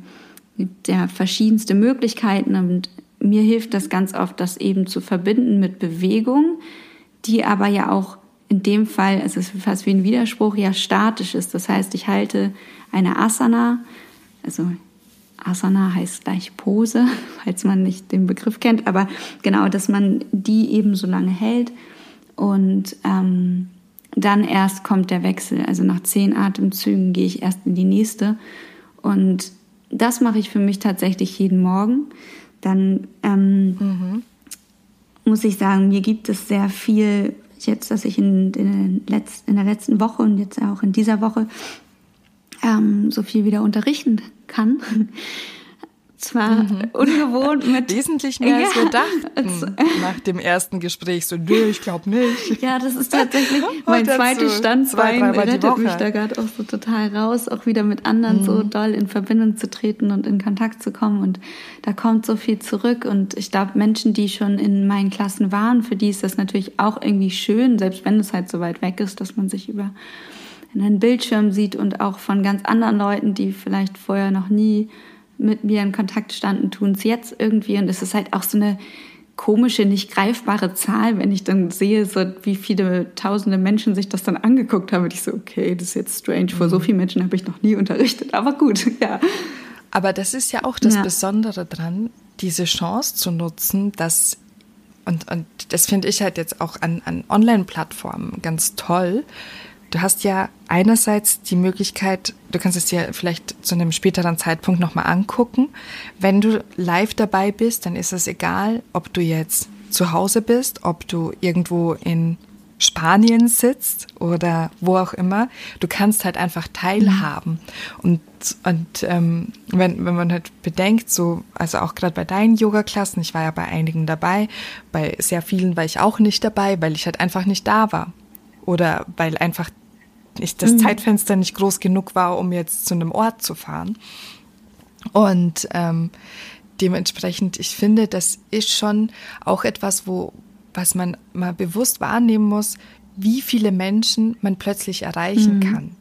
gibt ja verschiedenste Möglichkeiten und mir hilft das ganz oft, das eben zu verbinden mit Bewegung, die aber ja auch in dem Fall, es ist fast wie ein Widerspruch, ja statisch ist. Das heißt, ich halte eine Asana, also Asana heißt gleich Pose, falls man nicht den Begriff kennt, aber genau, dass man die eben so lange hält und ähm, dann erst kommt der Wechsel. Also nach zehn Atemzügen gehe ich erst in die nächste. Und das mache ich für mich tatsächlich jeden Morgen. Dann ähm, mhm. muss ich sagen, mir gibt es sehr viel, jetzt, dass ich in, in, Letz-, in der letzten Woche und jetzt auch in dieser Woche ähm, so viel wieder unterrichten kann zwar mhm. ungewohnt mit wesentlich mehr ja, als wir dachten nach dem ersten Gespräch. So nö ich glaube nicht. Ja das ist tatsächlich mein zweites Standbein zwei, rettet mich da gerade auch so total raus auch wieder mit anderen mhm. so doll in Verbindung zu treten und in Kontakt zu kommen. Und da kommt so viel zurück. Und ich glaube Menschen die schon in meinen Klassen waren für die ist das natürlich auch irgendwie schön selbst wenn es halt so weit weg ist dass man sich über einen Bildschirm sieht und auch von ganz anderen Leuten die vielleicht vorher noch nie mit mir in Kontakt standen, tun es jetzt irgendwie. Und es ist halt auch so eine komische, nicht greifbare Zahl, wenn ich dann sehe, so wie viele tausende Menschen sich das dann angeguckt haben. Und ich so, okay, das ist jetzt strange. Vor so mhm. vielen Menschen habe ich noch nie unterrichtet, aber gut, ja. Aber das ist ja auch das ja. Besondere dran, diese Chance zu nutzen, dass und, und das finde ich halt jetzt auch an, an Online-Plattformen ganz toll, Du hast ja einerseits die Möglichkeit, du kannst es dir vielleicht zu einem späteren Zeitpunkt nochmal angucken. Wenn du live dabei bist, dann ist es egal, ob du jetzt zu Hause bist, ob du irgendwo in Spanien sitzt oder wo auch immer. Du kannst halt einfach teilhaben. Und, und ähm, wenn, wenn man halt bedenkt, so, also auch gerade bei deinen Yoga-Klassen, ich war ja bei einigen dabei, bei sehr vielen war ich auch nicht dabei, weil ich halt einfach nicht da war. Oder weil einfach ich, das mhm. Zeitfenster nicht groß genug war, um jetzt zu einem Ort zu fahren. Und ähm, dementsprechend, ich finde, das ist schon auch etwas, wo, was man mal bewusst wahrnehmen muss, wie viele Menschen man plötzlich erreichen mhm. kann.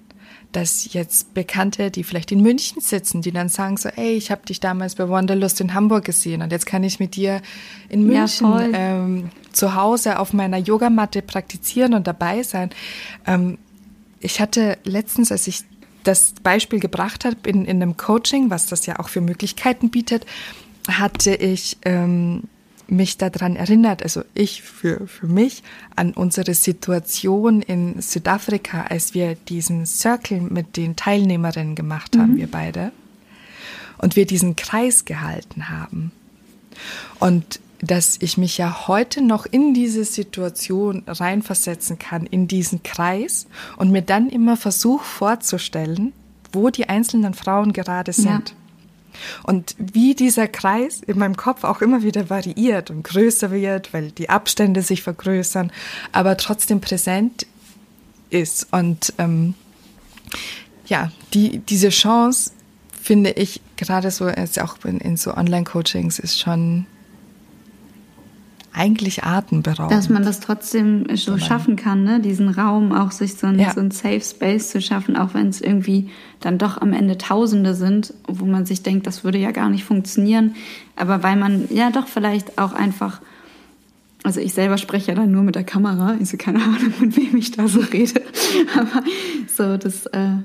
Dass jetzt Bekannte, die vielleicht in München sitzen, die dann sagen so, ey, ich habe dich damals bei Wanderlust in Hamburg gesehen und jetzt kann ich mit dir in München ja, ähm, zu Hause auf meiner Yogamatte praktizieren und dabei sein. Ähm, ich hatte letztens, als ich das Beispiel gebracht habe in, in einem Coaching, was das ja auch für Möglichkeiten bietet, hatte ich ähm, mich daran erinnert, also ich für, für mich, an unsere Situation in Südafrika, als wir diesen Circle mit den Teilnehmerinnen gemacht haben, mhm. wir beide, und wir diesen Kreis gehalten haben. Und dass ich mich ja heute noch in diese Situation reinversetzen kann, in diesen Kreis und mir dann immer versuche vorzustellen, wo die einzelnen Frauen gerade sind. Ja. Und wie dieser Kreis in meinem Kopf auch immer wieder variiert und größer wird, weil die Abstände sich vergrößern, aber trotzdem präsent ist. Und ähm, ja, die, diese Chance finde ich gerade so, jetzt auch in, in so Online-Coachings ist schon eigentlich atemberaubend. Dass man das trotzdem so schaffen kann, ne? diesen Raum auch sich so ein, ja. so ein Safe Space zu schaffen, auch wenn es irgendwie dann doch am Ende Tausende sind, wo man sich denkt, das würde ja gar nicht funktionieren. Aber weil man ja doch vielleicht auch einfach, also ich selber spreche ja dann nur mit der Kamera, ich so keine Ahnung, mit wem ich da so rede. Aber so das, äh,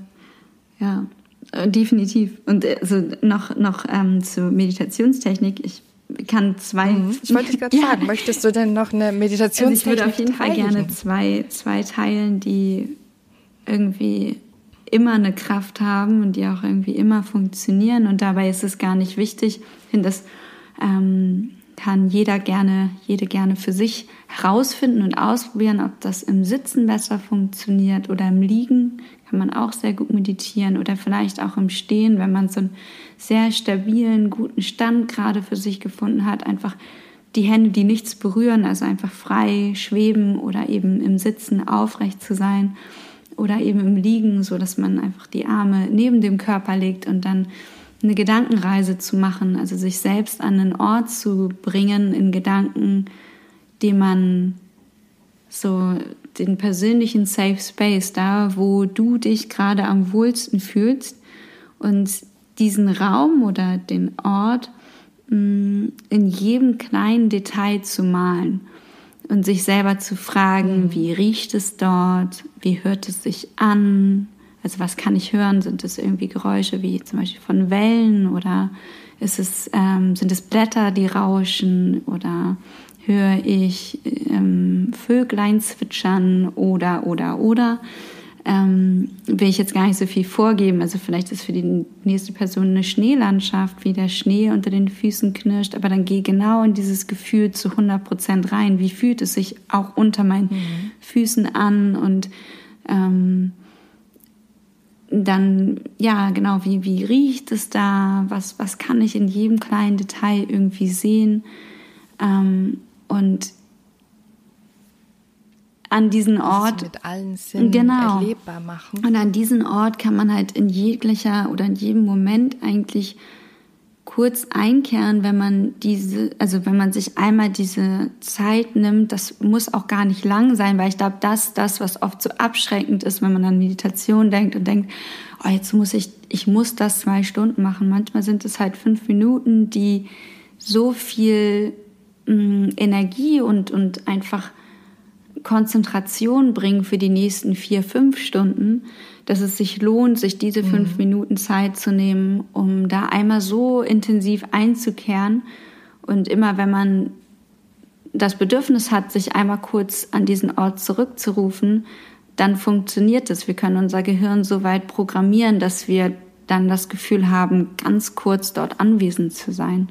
ja, äh, definitiv. Und äh, also noch, noch ähm, zur Meditationstechnik. Ich kann zwei. Mhm. Ich wollte dich gerade ja. fragen, möchtest du denn noch eine Meditationstechnik? Also ich würde auf jeden Fall gerne zwei, zwei teilen, die irgendwie immer eine Kraft haben und die auch irgendwie immer funktionieren. Und dabei ist es gar nicht wichtig. Ich finde, das ähm, kann jeder gerne, jede gerne für sich herausfinden und ausprobieren, ob das im Sitzen besser funktioniert oder im Liegen kann man auch sehr gut meditieren oder vielleicht auch im Stehen, wenn man so einen sehr stabilen, guten Stand gerade für sich gefunden hat, einfach die Hände, die nichts berühren, also einfach frei schweben oder eben im Sitzen aufrecht zu sein oder eben im Liegen, so dass man einfach die Arme neben dem Körper legt und dann eine Gedankenreise zu machen, also sich selbst an einen Ort zu bringen in Gedanken, den man so den persönlichen Safe Space, da wo du dich gerade am wohlsten fühlst und diesen Raum oder den Ort mm, in jedem kleinen Detail zu malen und sich selber zu fragen, mhm. wie riecht es dort, wie hört es sich an, also was kann ich hören, sind es irgendwie Geräusche wie zum Beispiel von Wellen oder ist es, ähm, sind es Blätter, die rauschen oder höre ich ähm, Vöglein zwitschern oder, oder, oder. Ähm, will ich jetzt gar nicht so viel vorgeben. Also vielleicht ist für die nächste Person eine Schneelandschaft, wie der Schnee unter den Füßen knirscht, aber dann geh genau in dieses Gefühl zu 100 Prozent rein. Wie fühlt es sich auch unter meinen mhm. Füßen an und ähm, dann, ja, genau, wie, wie riecht es da? Was, was kann ich in jedem kleinen Detail irgendwie sehen? Ähm, und an diesen Ort mit allen Sinnen genau, erlebbar machen. Und an diesen Ort kann man halt in jeglicher oder in jedem Moment eigentlich kurz einkehren, wenn man diese, also wenn man sich einmal diese Zeit nimmt, das muss auch gar nicht lang sein, weil ich glaube, das, das, was oft so abschreckend ist, wenn man an Meditation denkt und denkt, oh, jetzt muss ich, ich muss das zwei Stunden machen. Manchmal sind es halt fünf Minuten, die so viel Mm, Energie und, und einfach Konzentration bringen für die nächsten vier, fünf Stunden, dass es sich lohnt, sich diese mhm. fünf Minuten Zeit zu nehmen, um da einmal so intensiv einzukehren. Und immer wenn man das Bedürfnis hat, sich einmal kurz an diesen Ort zurückzurufen, dann funktioniert es. Wir können unser Gehirn so weit programmieren, dass wir dann das Gefühl haben, ganz kurz dort anwesend zu sein.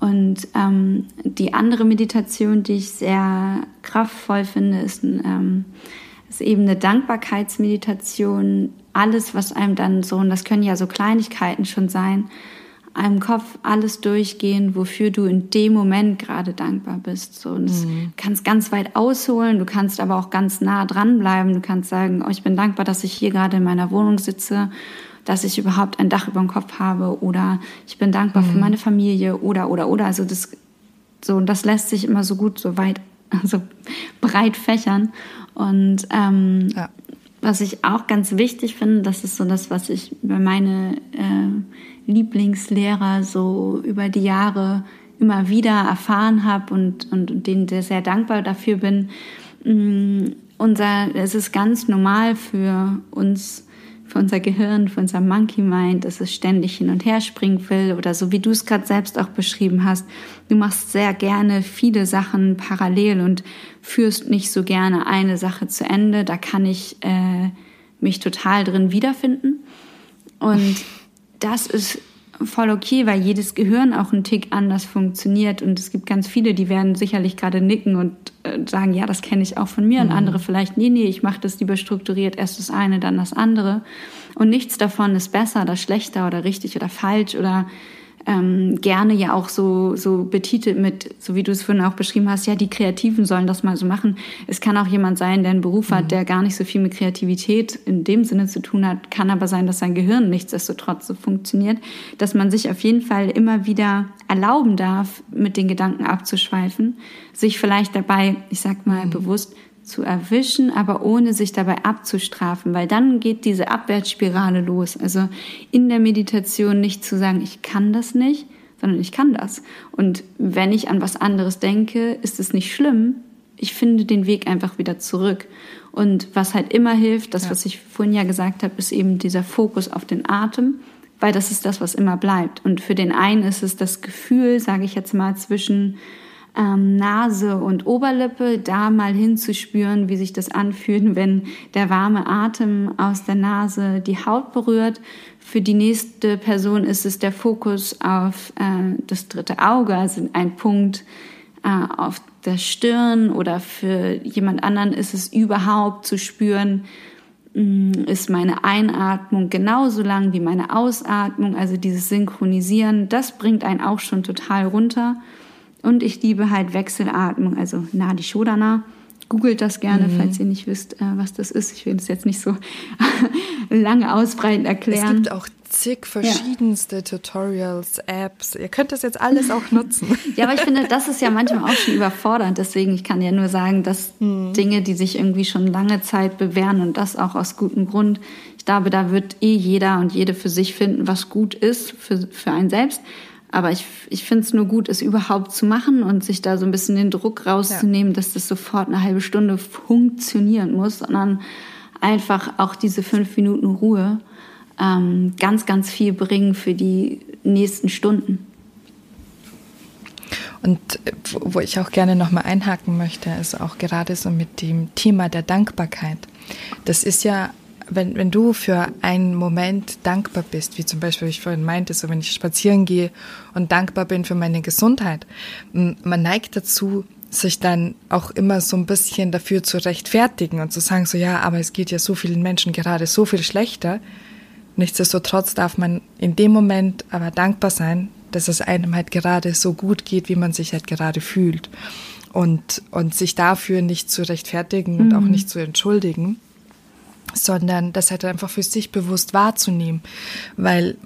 Und ähm, die andere Meditation, die ich sehr kraftvoll finde, ist, ähm, ist eben eine Dankbarkeitsmeditation. Alles, was einem dann so, und das können ja so Kleinigkeiten schon sein, einem Kopf alles durchgehen, wofür du in dem Moment gerade dankbar bist. So, und mhm. du kannst ganz weit ausholen, du kannst aber auch ganz nah dran bleiben. Du kannst sagen, oh, ich bin dankbar, dass ich hier gerade in meiner Wohnung sitze dass ich überhaupt ein Dach über dem Kopf habe oder ich bin dankbar mhm. für meine Familie oder oder oder also das so das lässt sich immer so gut so weit also breit fächern und ähm, ja. was ich auch ganz wichtig finde das ist so das was ich bei meine äh, Lieblingslehrer so über die Jahre immer wieder erfahren habe und, und, und denen sehr, sehr dankbar dafür bin. Mm, unser, es ist ganz normal für uns für unser Gehirn, für unser Monkey Mind, dass es ständig hin und her springen will oder so wie du es gerade selbst auch beschrieben hast. Du machst sehr gerne viele Sachen parallel und führst nicht so gerne eine Sache zu Ende. Da kann ich äh, mich total drin wiederfinden. Und das ist voll okay, weil jedes Gehirn auch ein Tick anders funktioniert. Und es gibt ganz viele, die werden sicherlich gerade nicken und äh, sagen, ja, das kenne ich auch von mir. Und mhm. andere vielleicht, nee, nee, ich mache das lieber strukturiert, erst das eine, dann das andere. Und nichts davon ist besser oder schlechter oder richtig oder falsch oder ähm, gerne ja auch so, so betitelt mit, so wie du es vorhin auch beschrieben hast, ja, die Kreativen sollen das mal so machen. Es kann auch jemand sein, der einen Beruf mhm. hat, der gar nicht so viel mit Kreativität in dem Sinne zu tun hat, kann aber sein, dass sein Gehirn nichtsdestotrotz so funktioniert, dass man sich auf jeden Fall immer wieder erlauben darf, mit den Gedanken abzuschweifen, sich vielleicht dabei, ich sag mal mhm. bewusst, zu erwischen, aber ohne sich dabei abzustrafen, weil dann geht diese Abwärtsspirale los. Also in der Meditation nicht zu sagen, ich kann das nicht, sondern ich kann das. Und wenn ich an was anderes denke, ist es nicht schlimm. Ich finde den Weg einfach wieder zurück. Und was halt immer hilft, das, ja. was ich vorhin ja gesagt habe, ist eben dieser Fokus auf den Atem, weil das ist das, was immer bleibt. Und für den einen ist es das Gefühl, sage ich jetzt mal, zwischen ähm, Nase und Oberlippe, da mal hinzuspüren, wie sich das anfühlt, wenn der warme Atem aus der Nase die Haut berührt. Für die nächste Person ist es der Fokus auf äh, das dritte Auge, also ein Punkt äh, auf der Stirn oder für jemand anderen ist es überhaupt zu spüren, mm, ist meine Einatmung genauso lang wie meine Ausatmung, also dieses Synchronisieren, das bringt einen auch schon total runter. Und ich liebe halt Wechselatmung, also Nadi Shodana. Googelt das gerne, mhm. falls ihr nicht wisst, äh, was das ist. Ich will das jetzt nicht so lange ausbreiten erklären. Es gibt auch zig verschiedenste ja. Tutorials, Apps. Ihr könnt das jetzt alles auch nutzen. ja, aber ich finde, das ist ja manchmal auch schon überfordernd. Deswegen, ich kann ja nur sagen, dass mhm. Dinge, die sich irgendwie schon lange Zeit bewähren und das auch aus gutem Grund. Ich glaube, da wird eh jeder und jede für sich finden, was gut ist für, für einen selbst. Aber ich, ich finde es nur gut, es überhaupt zu machen und sich da so ein bisschen den Druck rauszunehmen, ja. dass das sofort eine halbe Stunde funktionieren muss, sondern einfach auch diese fünf Minuten Ruhe ähm, ganz, ganz viel bringen für die nächsten Stunden. Und wo ich auch gerne nochmal einhaken möchte, ist auch gerade so mit dem Thema der Dankbarkeit. Das ist ja wenn, wenn du für einen Moment dankbar bist, wie zum Beispiel, wie ich vorhin meinte, so wenn ich spazieren gehe und dankbar bin für meine Gesundheit, man neigt dazu, sich dann auch immer so ein bisschen dafür zu rechtfertigen und zu sagen, so ja, aber es geht ja so vielen Menschen gerade so viel schlechter. Nichtsdestotrotz darf man in dem Moment aber dankbar sein, dass es einem halt gerade so gut geht, wie man sich halt gerade fühlt. Und, und sich dafür nicht zu rechtfertigen mhm. und auch mhm. nicht zu entschuldigen sondern das halt einfach für sich bewusst wahrzunehmen. Weil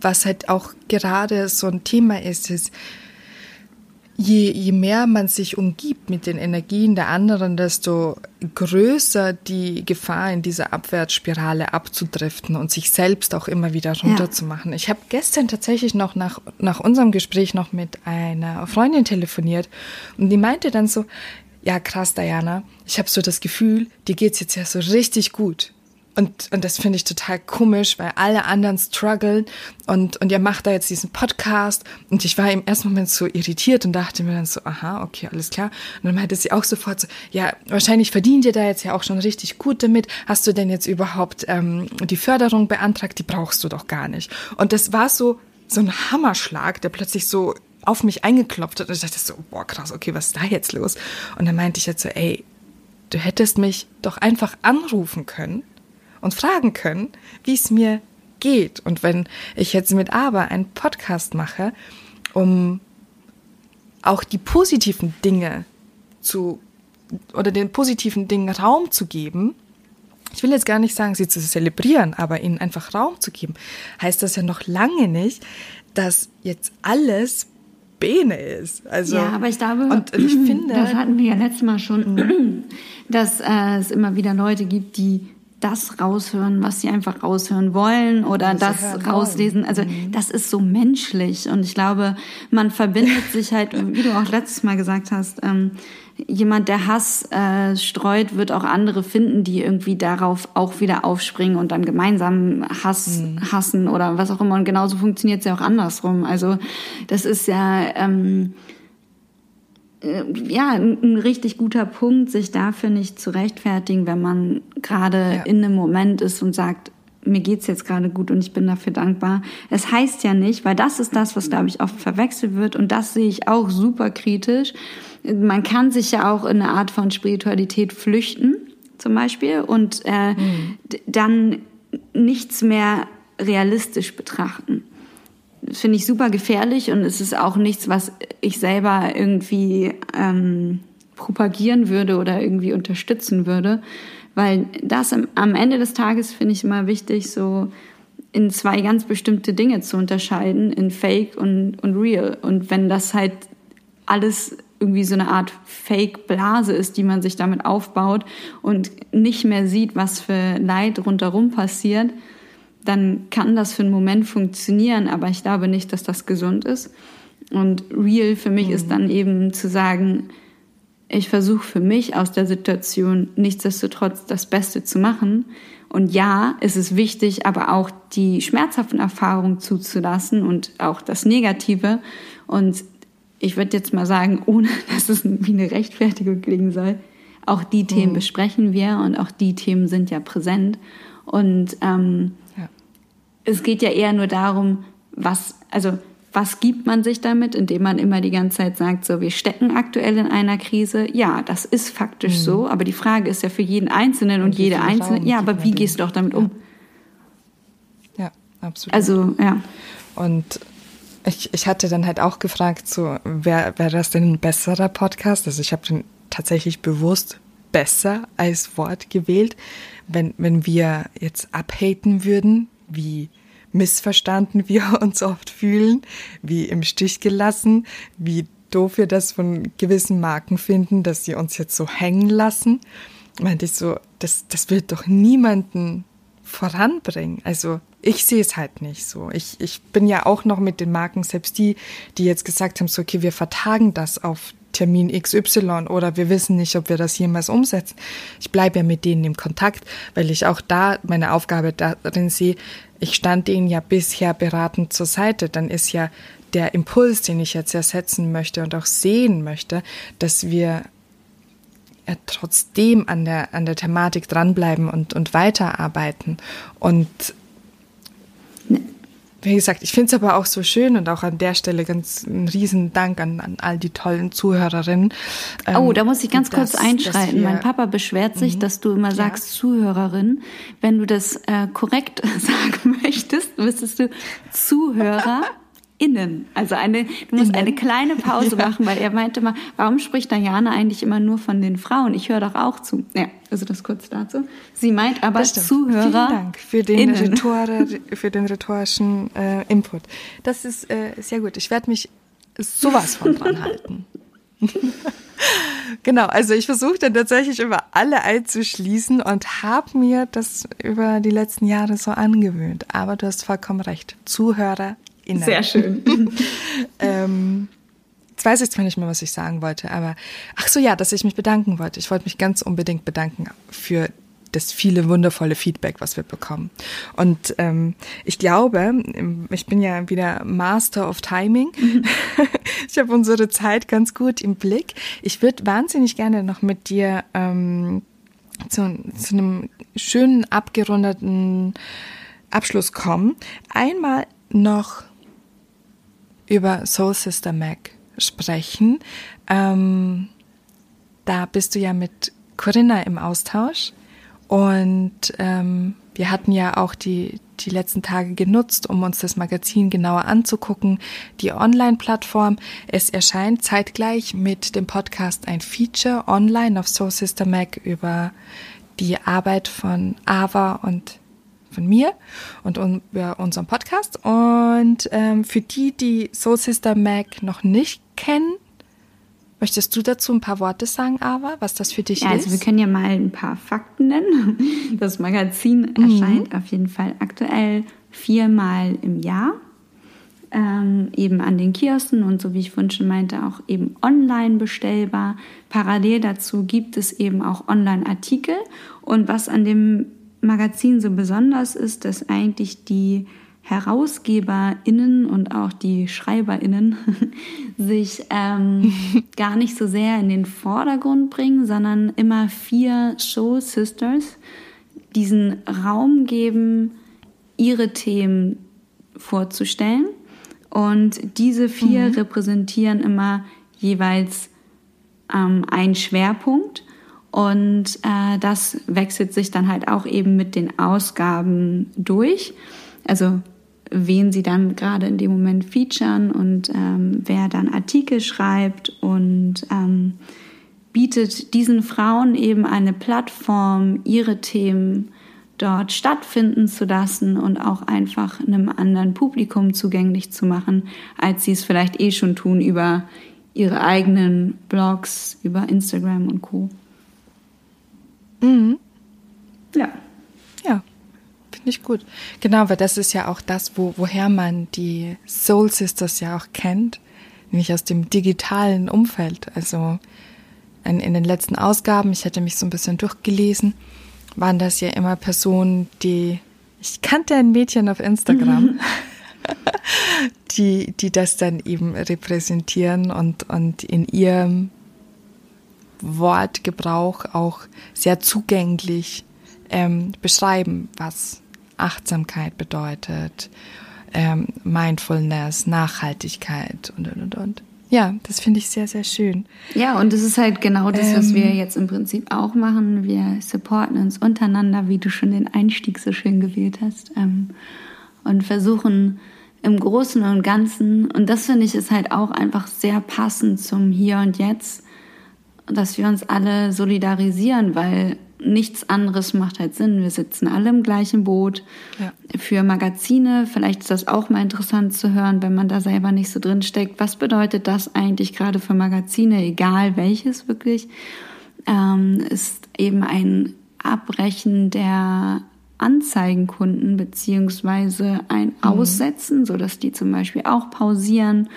was halt auch gerade so ein Thema ist, ist, je, je mehr man sich umgibt mit den Energien der anderen, desto größer die Gefahr, in dieser Abwärtsspirale abzudriften und sich selbst auch immer wieder runterzumachen. Ja. Ich habe gestern tatsächlich noch nach, nach unserem Gespräch noch mit einer Freundin telefoniert und die meinte dann so, ja krass, Diana, ich habe so das Gefühl, dir geht's jetzt ja so richtig gut. Und, und das finde ich total komisch, weil alle anderen strugglen und, und ihr macht da jetzt diesen Podcast. Und ich war im ersten Moment so irritiert und dachte mir dann so, aha, okay, alles klar. Und dann meinte sie auch sofort so, ja, wahrscheinlich verdient ihr da jetzt ja auch schon richtig gut damit. Hast du denn jetzt überhaupt ähm, die Förderung beantragt? Die brauchst du doch gar nicht. Und das war so, so ein Hammerschlag, der plötzlich so auf mich eingeklopft hat. Und ich dachte so, boah, krass, okay, was ist da jetzt los? Und dann meinte ich jetzt so, ey, du hättest mich doch einfach anrufen können und fragen können, wie es mir geht. Und wenn ich jetzt mit Aber einen Podcast mache, um auch die positiven Dinge zu oder den positiven Dingen Raum zu geben, ich will jetzt gar nicht sagen, sie zu zelebrieren, aber ihnen einfach Raum zu geben, heißt das ja noch lange nicht, dass jetzt alles Bene ist. Also, ja, aber ich glaube, und ich finde, das hatten wir ja letztes Mal schon, dass äh, es immer wieder Leute gibt, die das raushören, was sie einfach raushören wollen oder was das rauslesen. Also mhm. das ist so menschlich und ich glaube, man verbindet sich halt, wie du auch letztes Mal gesagt hast, ähm, jemand, der Hass äh, streut, wird auch andere finden, die irgendwie darauf auch wieder aufspringen und dann gemeinsam Hass mhm. hassen oder was auch immer. Und genauso funktioniert es ja auch andersrum. Also das ist ja ähm, äh, ja, ein, ein, richtig guter Punkt, sich dafür nicht zu rechtfertigen, wenn man gerade ja. in einem Moment ist und sagt, mir geht's jetzt gerade gut und ich bin dafür dankbar. Es heißt ja nicht, weil das ist das, was, glaube ich, oft verwechselt wird und das sehe ich auch super kritisch. Man kann sich ja auch in eine Art von Spiritualität flüchten, zum Beispiel, und äh, mhm. dann nichts mehr realistisch betrachten finde ich super gefährlich und es ist auch nichts, was ich selber irgendwie ähm, propagieren würde oder irgendwie unterstützen würde, weil das am Ende des Tages finde ich immer wichtig, so in zwei ganz bestimmte Dinge zu unterscheiden, in Fake und, und Real. Und wenn das halt alles irgendwie so eine Art Fake-Blase ist, die man sich damit aufbaut und nicht mehr sieht, was für Leid rundherum passiert, dann kann das für einen Moment funktionieren, aber ich glaube nicht, dass das gesund ist. Und real für mich mhm. ist dann eben zu sagen, ich versuche für mich aus der Situation nichtsdestotrotz das Beste zu machen. Und ja, es ist wichtig, aber auch die schmerzhaften Erfahrungen zuzulassen und auch das Negative. Und ich würde jetzt mal sagen, ohne dass es wie eine Rechtfertigung klingen soll, auch die Themen mhm. besprechen wir und auch die Themen sind ja präsent. Und ähm, es geht ja eher nur darum, was, also was gibt man sich damit, indem man immer die ganze Zeit sagt, so, wir stecken aktuell in einer Krise. Ja, das ist faktisch mhm. so, aber die Frage ist ja für jeden Einzelnen und, und jede Einzelne, ja, aber wie gehst du doch damit um? Ja, absolut. Also, ja. Und ich, ich hatte dann halt auch gefragt, so, wäre wär das denn ein besserer Podcast? Also ich habe den tatsächlich bewusst besser als Wort gewählt, wenn, wenn wir jetzt abhaten würden, wie missverstanden wir uns oft fühlen, wie im Stich gelassen, wie doof wir das von gewissen Marken finden, dass sie uns jetzt so hängen lassen. Meinte ich so, das, das wird doch niemanden voranbringen. Also ich sehe es halt nicht so. Ich, ich bin ja auch noch mit den Marken, selbst die, die jetzt gesagt haben, so, okay, wir vertagen das auf Termin XY oder wir wissen nicht, ob wir das jemals umsetzen. Ich bleibe ja mit denen im Kontakt, weil ich auch da meine Aufgabe darin sehe, ich stand denen ja bisher beratend zur Seite. Dann ist ja der Impuls, den ich jetzt ersetzen möchte und auch sehen möchte, dass wir ja trotzdem an der, an der Thematik dranbleiben und, und weiterarbeiten. Und wie gesagt, ich finde es aber auch so schön und auch an der Stelle ganz einen riesen Dank an, an all die tollen Zuhörerinnen. Ähm, oh, da muss ich ganz kurz einschreiten. mein Papa beschwert sich, mhm. dass du immer sagst ja. Zuhörerin. Wenn du das äh, korrekt sagen möchtest, müsstest du Zuhörer innen. Also eine, du musst innen. eine kleine Pause ja. machen, weil er meinte mal, warum spricht Diana eigentlich immer nur von den Frauen? Ich höre doch auch zu. Ja, also das kurz dazu. Sie meint aber Zuhörer. Vielen Dank für den, Rhetore, für den rhetorischen äh, Input. Das ist äh, sehr gut. Ich werde mich sowas von dran halten. genau, also ich versuche dann tatsächlich über alle einzuschließen und habe mir das über die letzten Jahre so angewöhnt. Aber du hast vollkommen recht. Zuhörer Innern. Sehr schön. ähm, jetzt weiß ich zwar nicht mehr, was ich sagen wollte, aber ach so, ja, dass ich mich bedanken wollte. Ich wollte mich ganz unbedingt bedanken für das viele wundervolle Feedback, was wir bekommen. Und ähm, ich glaube, ich bin ja wieder Master of Timing. Mhm. ich habe unsere Zeit ganz gut im Blick. Ich würde wahnsinnig gerne noch mit dir ähm, zu, zu einem schönen abgerundeten Abschluss kommen. Einmal noch über Soul Sister Mac sprechen. Ähm, da bist du ja mit Corinna im Austausch und ähm, wir hatten ja auch die, die letzten Tage genutzt, um uns das Magazin genauer anzugucken. Die Online-Plattform. Es erscheint zeitgleich mit dem Podcast ein Feature online auf Soul Sister Mac über die Arbeit von Ava und von mir und über unseren Podcast. Und ähm, für die, die Soul Sister Mac noch nicht kennen, Möchtest du dazu ein paar Worte sagen, Ava, was das für dich ja, ist? Also wir können ja mal ein paar Fakten nennen. Das Magazin mhm. erscheint auf jeden Fall aktuell viermal im Jahr. Ähm, eben an den Kiosken und so wie ich vorhin schon meinte, auch eben online bestellbar. Parallel dazu gibt es eben auch Online-Artikel. Und was an dem Magazin so besonders ist, dass eigentlich die HerausgeberInnen und auch die SchreiberInnen sich ähm, gar nicht so sehr in den Vordergrund bringen, sondern immer vier Show Sisters diesen Raum geben, ihre Themen vorzustellen. Und diese vier mhm. repräsentieren immer jeweils ähm, einen Schwerpunkt. Und äh, das wechselt sich dann halt auch eben mit den Ausgaben durch. Also wen sie dann gerade in dem Moment featuren und ähm, wer dann Artikel schreibt und ähm, bietet diesen Frauen eben eine Plattform, ihre Themen dort stattfinden zu lassen und auch einfach einem anderen Publikum zugänglich zu machen, als sie es vielleicht eh schon tun über ihre eigenen Blogs, über Instagram und Co. Mhm. Ja. Ja. Finde ich gut. Genau, weil das ist ja auch das, wo, woher man die Soul Sisters ja auch kennt, nämlich aus dem digitalen Umfeld. Also in, in den letzten Ausgaben, ich hatte mich so ein bisschen durchgelesen, waren das ja immer Personen, die, ich kannte ein Mädchen auf Instagram, mhm. die, die das dann eben repräsentieren und, und in ihrem Wortgebrauch auch sehr zugänglich ähm, beschreiben, was Achtsamkeit bedeutet, ähm, Mindfulness, Nachhaltigkeit und, und, und, und. Ja, das finde ich sehr, sehr schön. Ja, und es ist halt genau das, ähm, was wir ähm, jetzt im Prinzip auch machen. Wir supporten uns untereinander, wie du schon den Einstieg so schön gewählt hast, ähm, und versuchen im Großen und Ganzen, und das finde ich ist halt auch einfach sehr passend zum Hier und Jetzt, dass wir uns alle solidarisieren, weil nichts anderes macht halt Sinn. Wir sitzen alle im gleichen Boot. Ja. Für Magazine, vielleicht ist das auch mal interessant zu hören, wenn man da selber nicht so drin steckt. Was bedeutet das eigentlich gerade für Magazine, egal welches wirklich? Ähm, ist eben ein Abbrechen der Anzeigenkunden beziehungsweise ein mhm. Aussetzen, mhm. so dass die zum Beispiel auch pausieren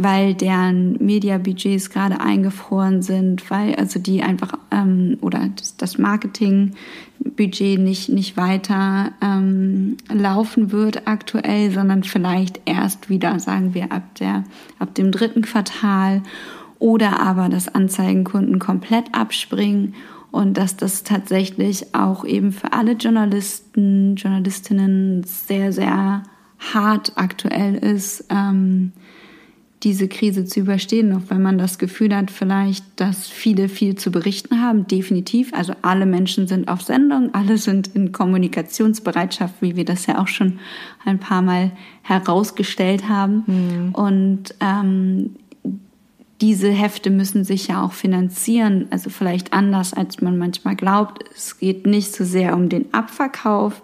weil deren Mediabudgets gerade eingefroren sind, weil also die einfach ähm, oder das Marketingbudget nicht nicht weiter ähm, laufen wird aktuell, sondern vielleicht erst wieder, sagen wir ab der ab dem dritten Quartal oder aber dass Anzeigenkunden komplett abspringen und dass das tatsächlich auch eben für alle Journalisten, Journalistinnen sehr, sehr hart aktuell ist. Ähm, diese Krise zu überstehen, auch wenn man das Gefühl hat, vielleicht, dass viele viel zu berichten haben. Definitiv. Also alle Menschen sind auf Sendung, alle sind in Kommunikationsbereitschaft, wie wir das ja auch schon ein paar Mal herausgestellt haben. Mhm. Und ähm, diese Hefte müssen sich ja auch finanzieren, also vielleicht anders, als man manchmal glaubt. Es geht nicht so sehr um den Abverkauf,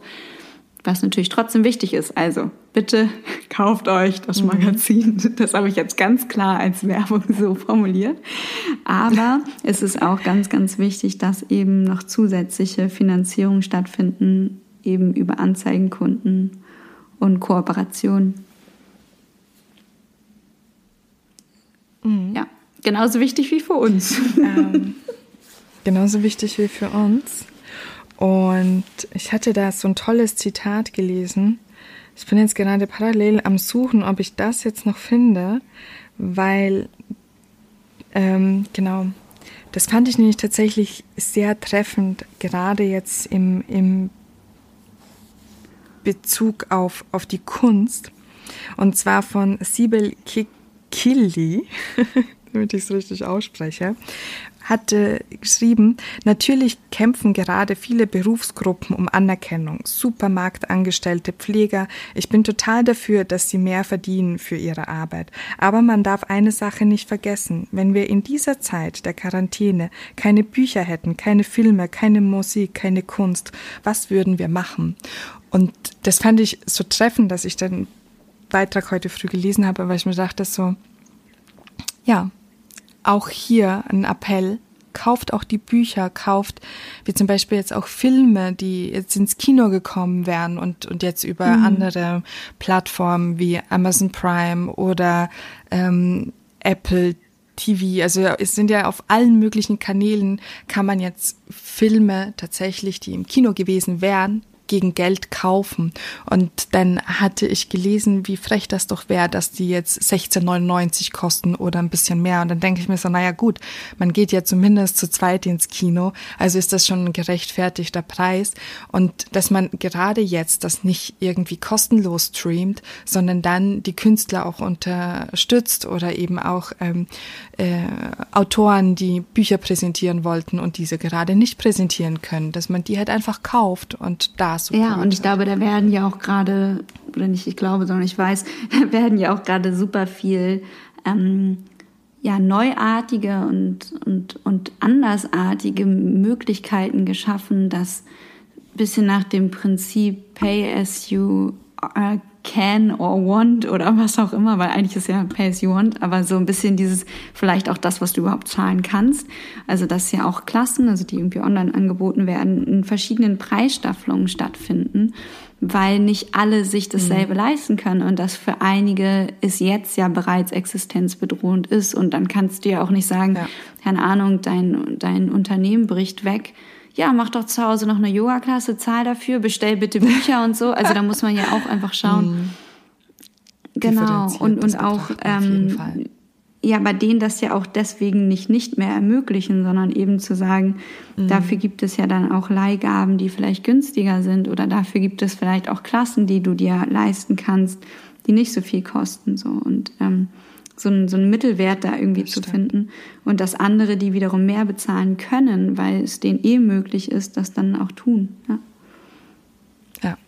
was natürlich trotzdem wichtig ist. Also bitte kauft euch das mhm. Magazin. Das habe ich jetzt ganz klar als Werbung so formuliert. Aber es ist auch ganz, ganz wichtig, dass eben noch zusätzliche Finanzierungen stattfinden, eben über Anzeigenkunden und Kooperationen. Mhm. Ja, genauso wichtig wie für uns. Ähm, genauso wichtig wie für uns. Und ich hatte da so ein tolles Zitat gelesen. Ich bin jetzt gerade parallel am Suchen, ob ich das jetzt noch finde, weil, ähm, genau, das fand ich nämlich tatsächlich sehr treffend, gerade jetzt im, im Bezug auf, auf die Kunst. Und zwar von Sibel Kikili, damit ich es richtig ausspreche hatte geschrieben, natürlich kämpfen gerade viele Berufsgruppen um Anerkennung, Supermarktangestellte, Pfleger. Ich bin total dafür, dass sie mehr verdienen für ihre Arbeit. Aber man darf eine Sache nicht vergessen. Wenn wir in dieser Zeit der Quarantäne keine Bücher hätten, keine Filme, keine Musik, keine Kunst, was würden wir machen? Und das fand ich so treffend, dass ich den Beitrag heute früh gelesen habe, weil ich mir dachte so, ja, auch hier ein Appell, kauft auch die Bücher, kauft, wie zum Beispiel jetzt auch Filme, die jetzt ins Kino gekommen wären und, und jetzt über mhm. andere Plattformen wie Amazon Prime oder ähm, Apple TV, also es sind ja auf allen möglichen Kanälen, kann man jetzt Filme tatsächlich, die im Kino gewesen wären, gegen Geld kaufen. Und dann hatte ich gelesen, wie frech das doch wäre, dass die jetzt 16,99 kosten oder ein bisschen mehr. Und dann denke ich mir so, naja gut, man geht ja zumindest zu zweit ins Kino, also ist das schon ein gerechtfertigter Preis. Und dass man gerade jetzt das nicht irgendwie kostenlos streamt, sondern dann die Künstler auch unterstützt oder eben auch ähm, äh, Autoren, die Bücher präsentieren wollten und diese gerade nicht präsentieren können, dass man die halt einfach kauft und da so Ja, und ich glaube, da werden ja auch gerade, oder nicht ich glaube, sondern ich weiß, da werden ja auch gerade super viel ähm, ja, neuartige und, und, und andersartige Möglichkeiten geschaffen, dass bisschen nach dem Prinzip Pay as you can or want oder was auch immer, weil eigentlich ist ja pay as you want, aber so ein bisschen dieses, vielleicht auch das, was du überhaupt zahlen kannst. Also, dass ja auch Klassen, also die irgendwie online angeboten werden, in verschiedenen Preisstaffelungen stattfinden, weil nicht alle sich dasselbe mhm. leisten können und das für einige ist jetzt ja bereits existenzbedrohend ist und dann kannst du ja auch nicht sagen, ja. keine Ahnung, dein, dein Unternehmen bricht weg ja, mach doch zu Hause noch eine Yoga-Klasse, zahl dafür, bestell bitte Bücher und so. Also da muss man ja auch einfach schauen. Mhm. Genau. Und, und auch, ähm, ja, bei denen das ja auch deswegen nicht nicht mehr ermöglichen, sondern eben zu sagen, mhm. dafür gibt es ja dann auch Leihgaben, die vielleicht günstiger sind oder dafür gibt es vielleicht auch Klassen, die du dir leisten kannst, die nicht so viel kosten, so. Und, ähm, so einen, so einen Mittelwert da irgendwie das zu stimmt. finden. Und dass andere, die wiederum mehr bezahlen können, weil es denen eh möglich ist, das dann auch tun. Ja. ja.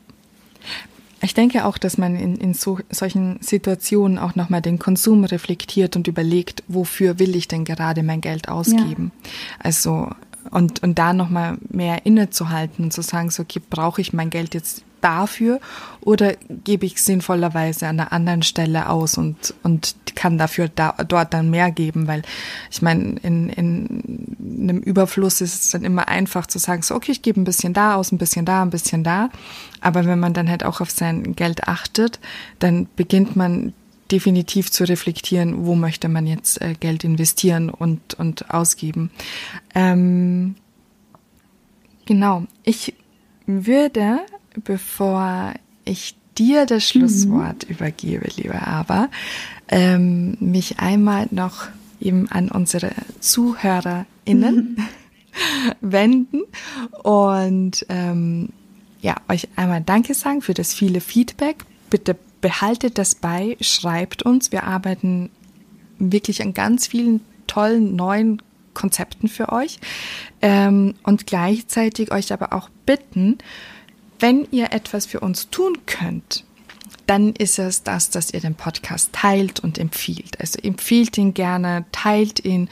Ich denke auch, dass man in, in so, solchen Situationen auch nochmal den Konsum reflektiert und überlegt, wofür will ich denn gerade mein Geld ausgeben? Ja. Also und, und da nochmal mehr innezuhalten und zu sagen, so, okay, brauche ich mein Geld jetzt dafür oder gebe ich sinnvollerweise an einer anderen Stelle aus und, und kann dafür da, dort dann mehr geben, weil ich meine, in, in einem Überfluss ist es dann immer einfach zu sagen, so, okay, ich gebe ein bisschen da aus, ein bisschen da, ein bisschen da. Aber wenn man dann halt auch auf sein Geld achtet, dann beginnt man definitiv zu reflektieren, wo möchte man jetzt äh, Geld investieren und, und ausgeben. Ähm, genau, ich würde bevor ich dir das Schlusswort mhm. übergebe, liebe Aber, ähm, mich einmal noch eben an unsere ZuhörerInnen mhm. wenden und ähm, ja, euch einmal Danke sagen für das viele Feedback. Bitte behaltet das bei, schreibt uns. Wir arbeiten wirklich an ganz vielen tollen neuen Konzepten für euch ähm, und gleichzeitig euch aber auch bitten, wenn ihr etwas für uns tun könnt, dann ist es das, dass ihr den Podcast teilt und empfiehlt. Also empfiehlt ihn gerne, teilt ihn,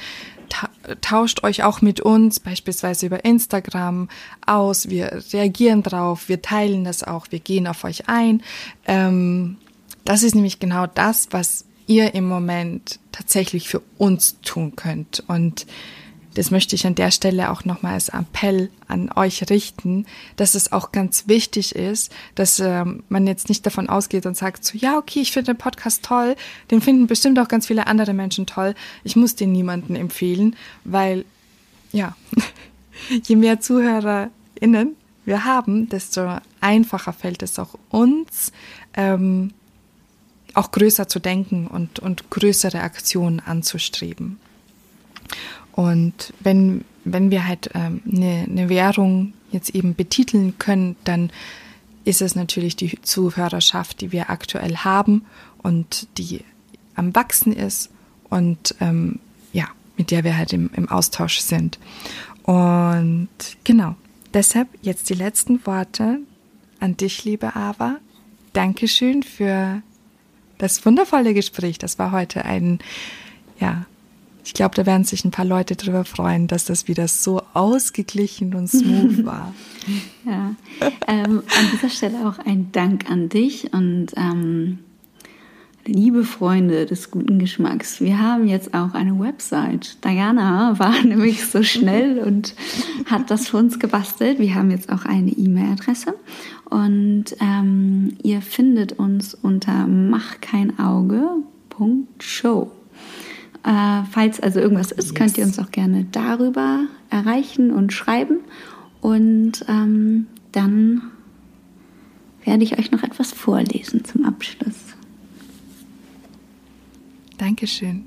tauscht euch auch mit uns, beispielsweise über Instagram aus. Wir reagieren drauf, wir teilen das auch, wir gehen auf euch ein. Ähm, das ist nämlich genau das, was ihr im Moment tatsächlich für uns tun könnt. Und das möchte ich an der Stelle auch nochmal als Appell an euch richten, dass es auch ganz wichtig ist, dass ähm, man jetzt nicht davon ausgeht und sagt so, ja, okay, ich finde den Podcast toll, den finden bestimmt auch ganz viele andere Menschen toll, ich muss den niemanden empfehlen, weil, ja, je mehr ZuhörerInnen wir haben, desto einfacher fällt es auch uns, ähm, auch größer zu denken und, und größere Aktionen anzustreben. Und wenn, wenn wir halt ähm, eine, eine Währung jetzt eben betiteln können, dann ist es natürlich die Zuhörerschaft, die wir aktuell haben und die am Wachsen ist und ähm, ja, mit der wir halt im, im Austausch sind. Und genau, deshalb jetzt die letzten Worte an dich, liebe Ava. Dankeschön für das wundervolle Gespräch. Das war heute ein, ja, ich glaube, da werden sich ein paar Leute darüber freuen, dass das wieder so ausgeglichen und smooth war. ja, ähm, an dieser Stelle auch ein Dank an dich und ähm, Liebe Freunde des guten Geschmacks, wir haben jetzt auch eine Website. Diana war nämlich so schnell und hat das für uns gebastelt. Wir haben jetzt auch eine E-Mail-Adresse und ähm, ihr findet uns unter machkeinauge.show. Äh, falls also irgendwas ist, yes. könnt ihr uns auch gerne darüber erreichen und schreiben. Und ähm, dann werde ich euch noch etwas vorlesen zum Abschluss. Dankeschön.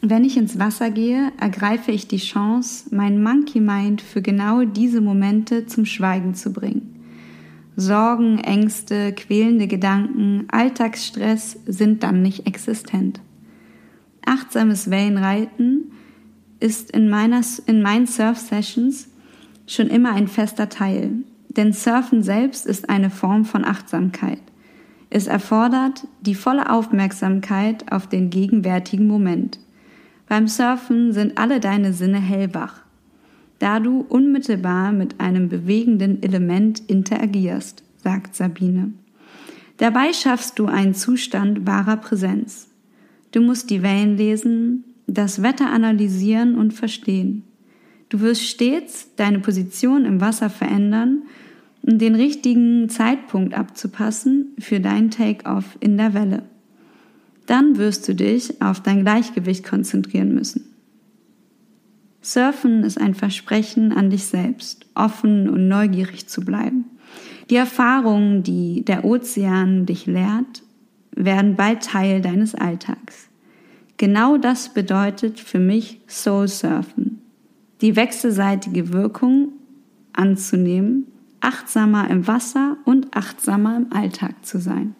Wenn ich ins Wasser gehe, ergreife ich die Chance, mein Monkey Mind für genau diese Momente zum Schweigen zu bringen. Sorgen, Ängste, quälende Gedanken, Alltagsstress sind dann nicht existent. Achtsames Wellenreiten ist in, meiner, in meinen Surf-Sessions schon immer ein fester Teil, denn Surfen selbst ist eine Form von Achtsamkeit. Es erfordert die volle Aufmerksamkeit auf den gegenwärtigen Moment. Beim Surfen sind alle deine Sinne hellwach, da du unmittelbar mit einem bewegenden Element interagierst, sagt Sabine. Dabei schaffst du einen Zustand wahrer Präsenz. Du musst die Wellen lesen, das Wetter analysieren und verstehen. Du wirst stets deine Position im Wasser verändern um den richtigen Zeitpunkt abzupassen für dein Take-off in der Welle. Dann wirst du dich auf dein Gleichgewicht konzentrieren müssen. Surfen ist ein Versprechen an dich selbst, offen und neugierig zu bleiben. Die Erfahrungen, die der Ozean dich lehrt, werden bald Teil deines Alltags. Genau das bedeutet für mich Soul Surfen. Die wechselseitige Wirkung anzunehmen achtsamer im Wasser und achtsamer im Alltag zu sein.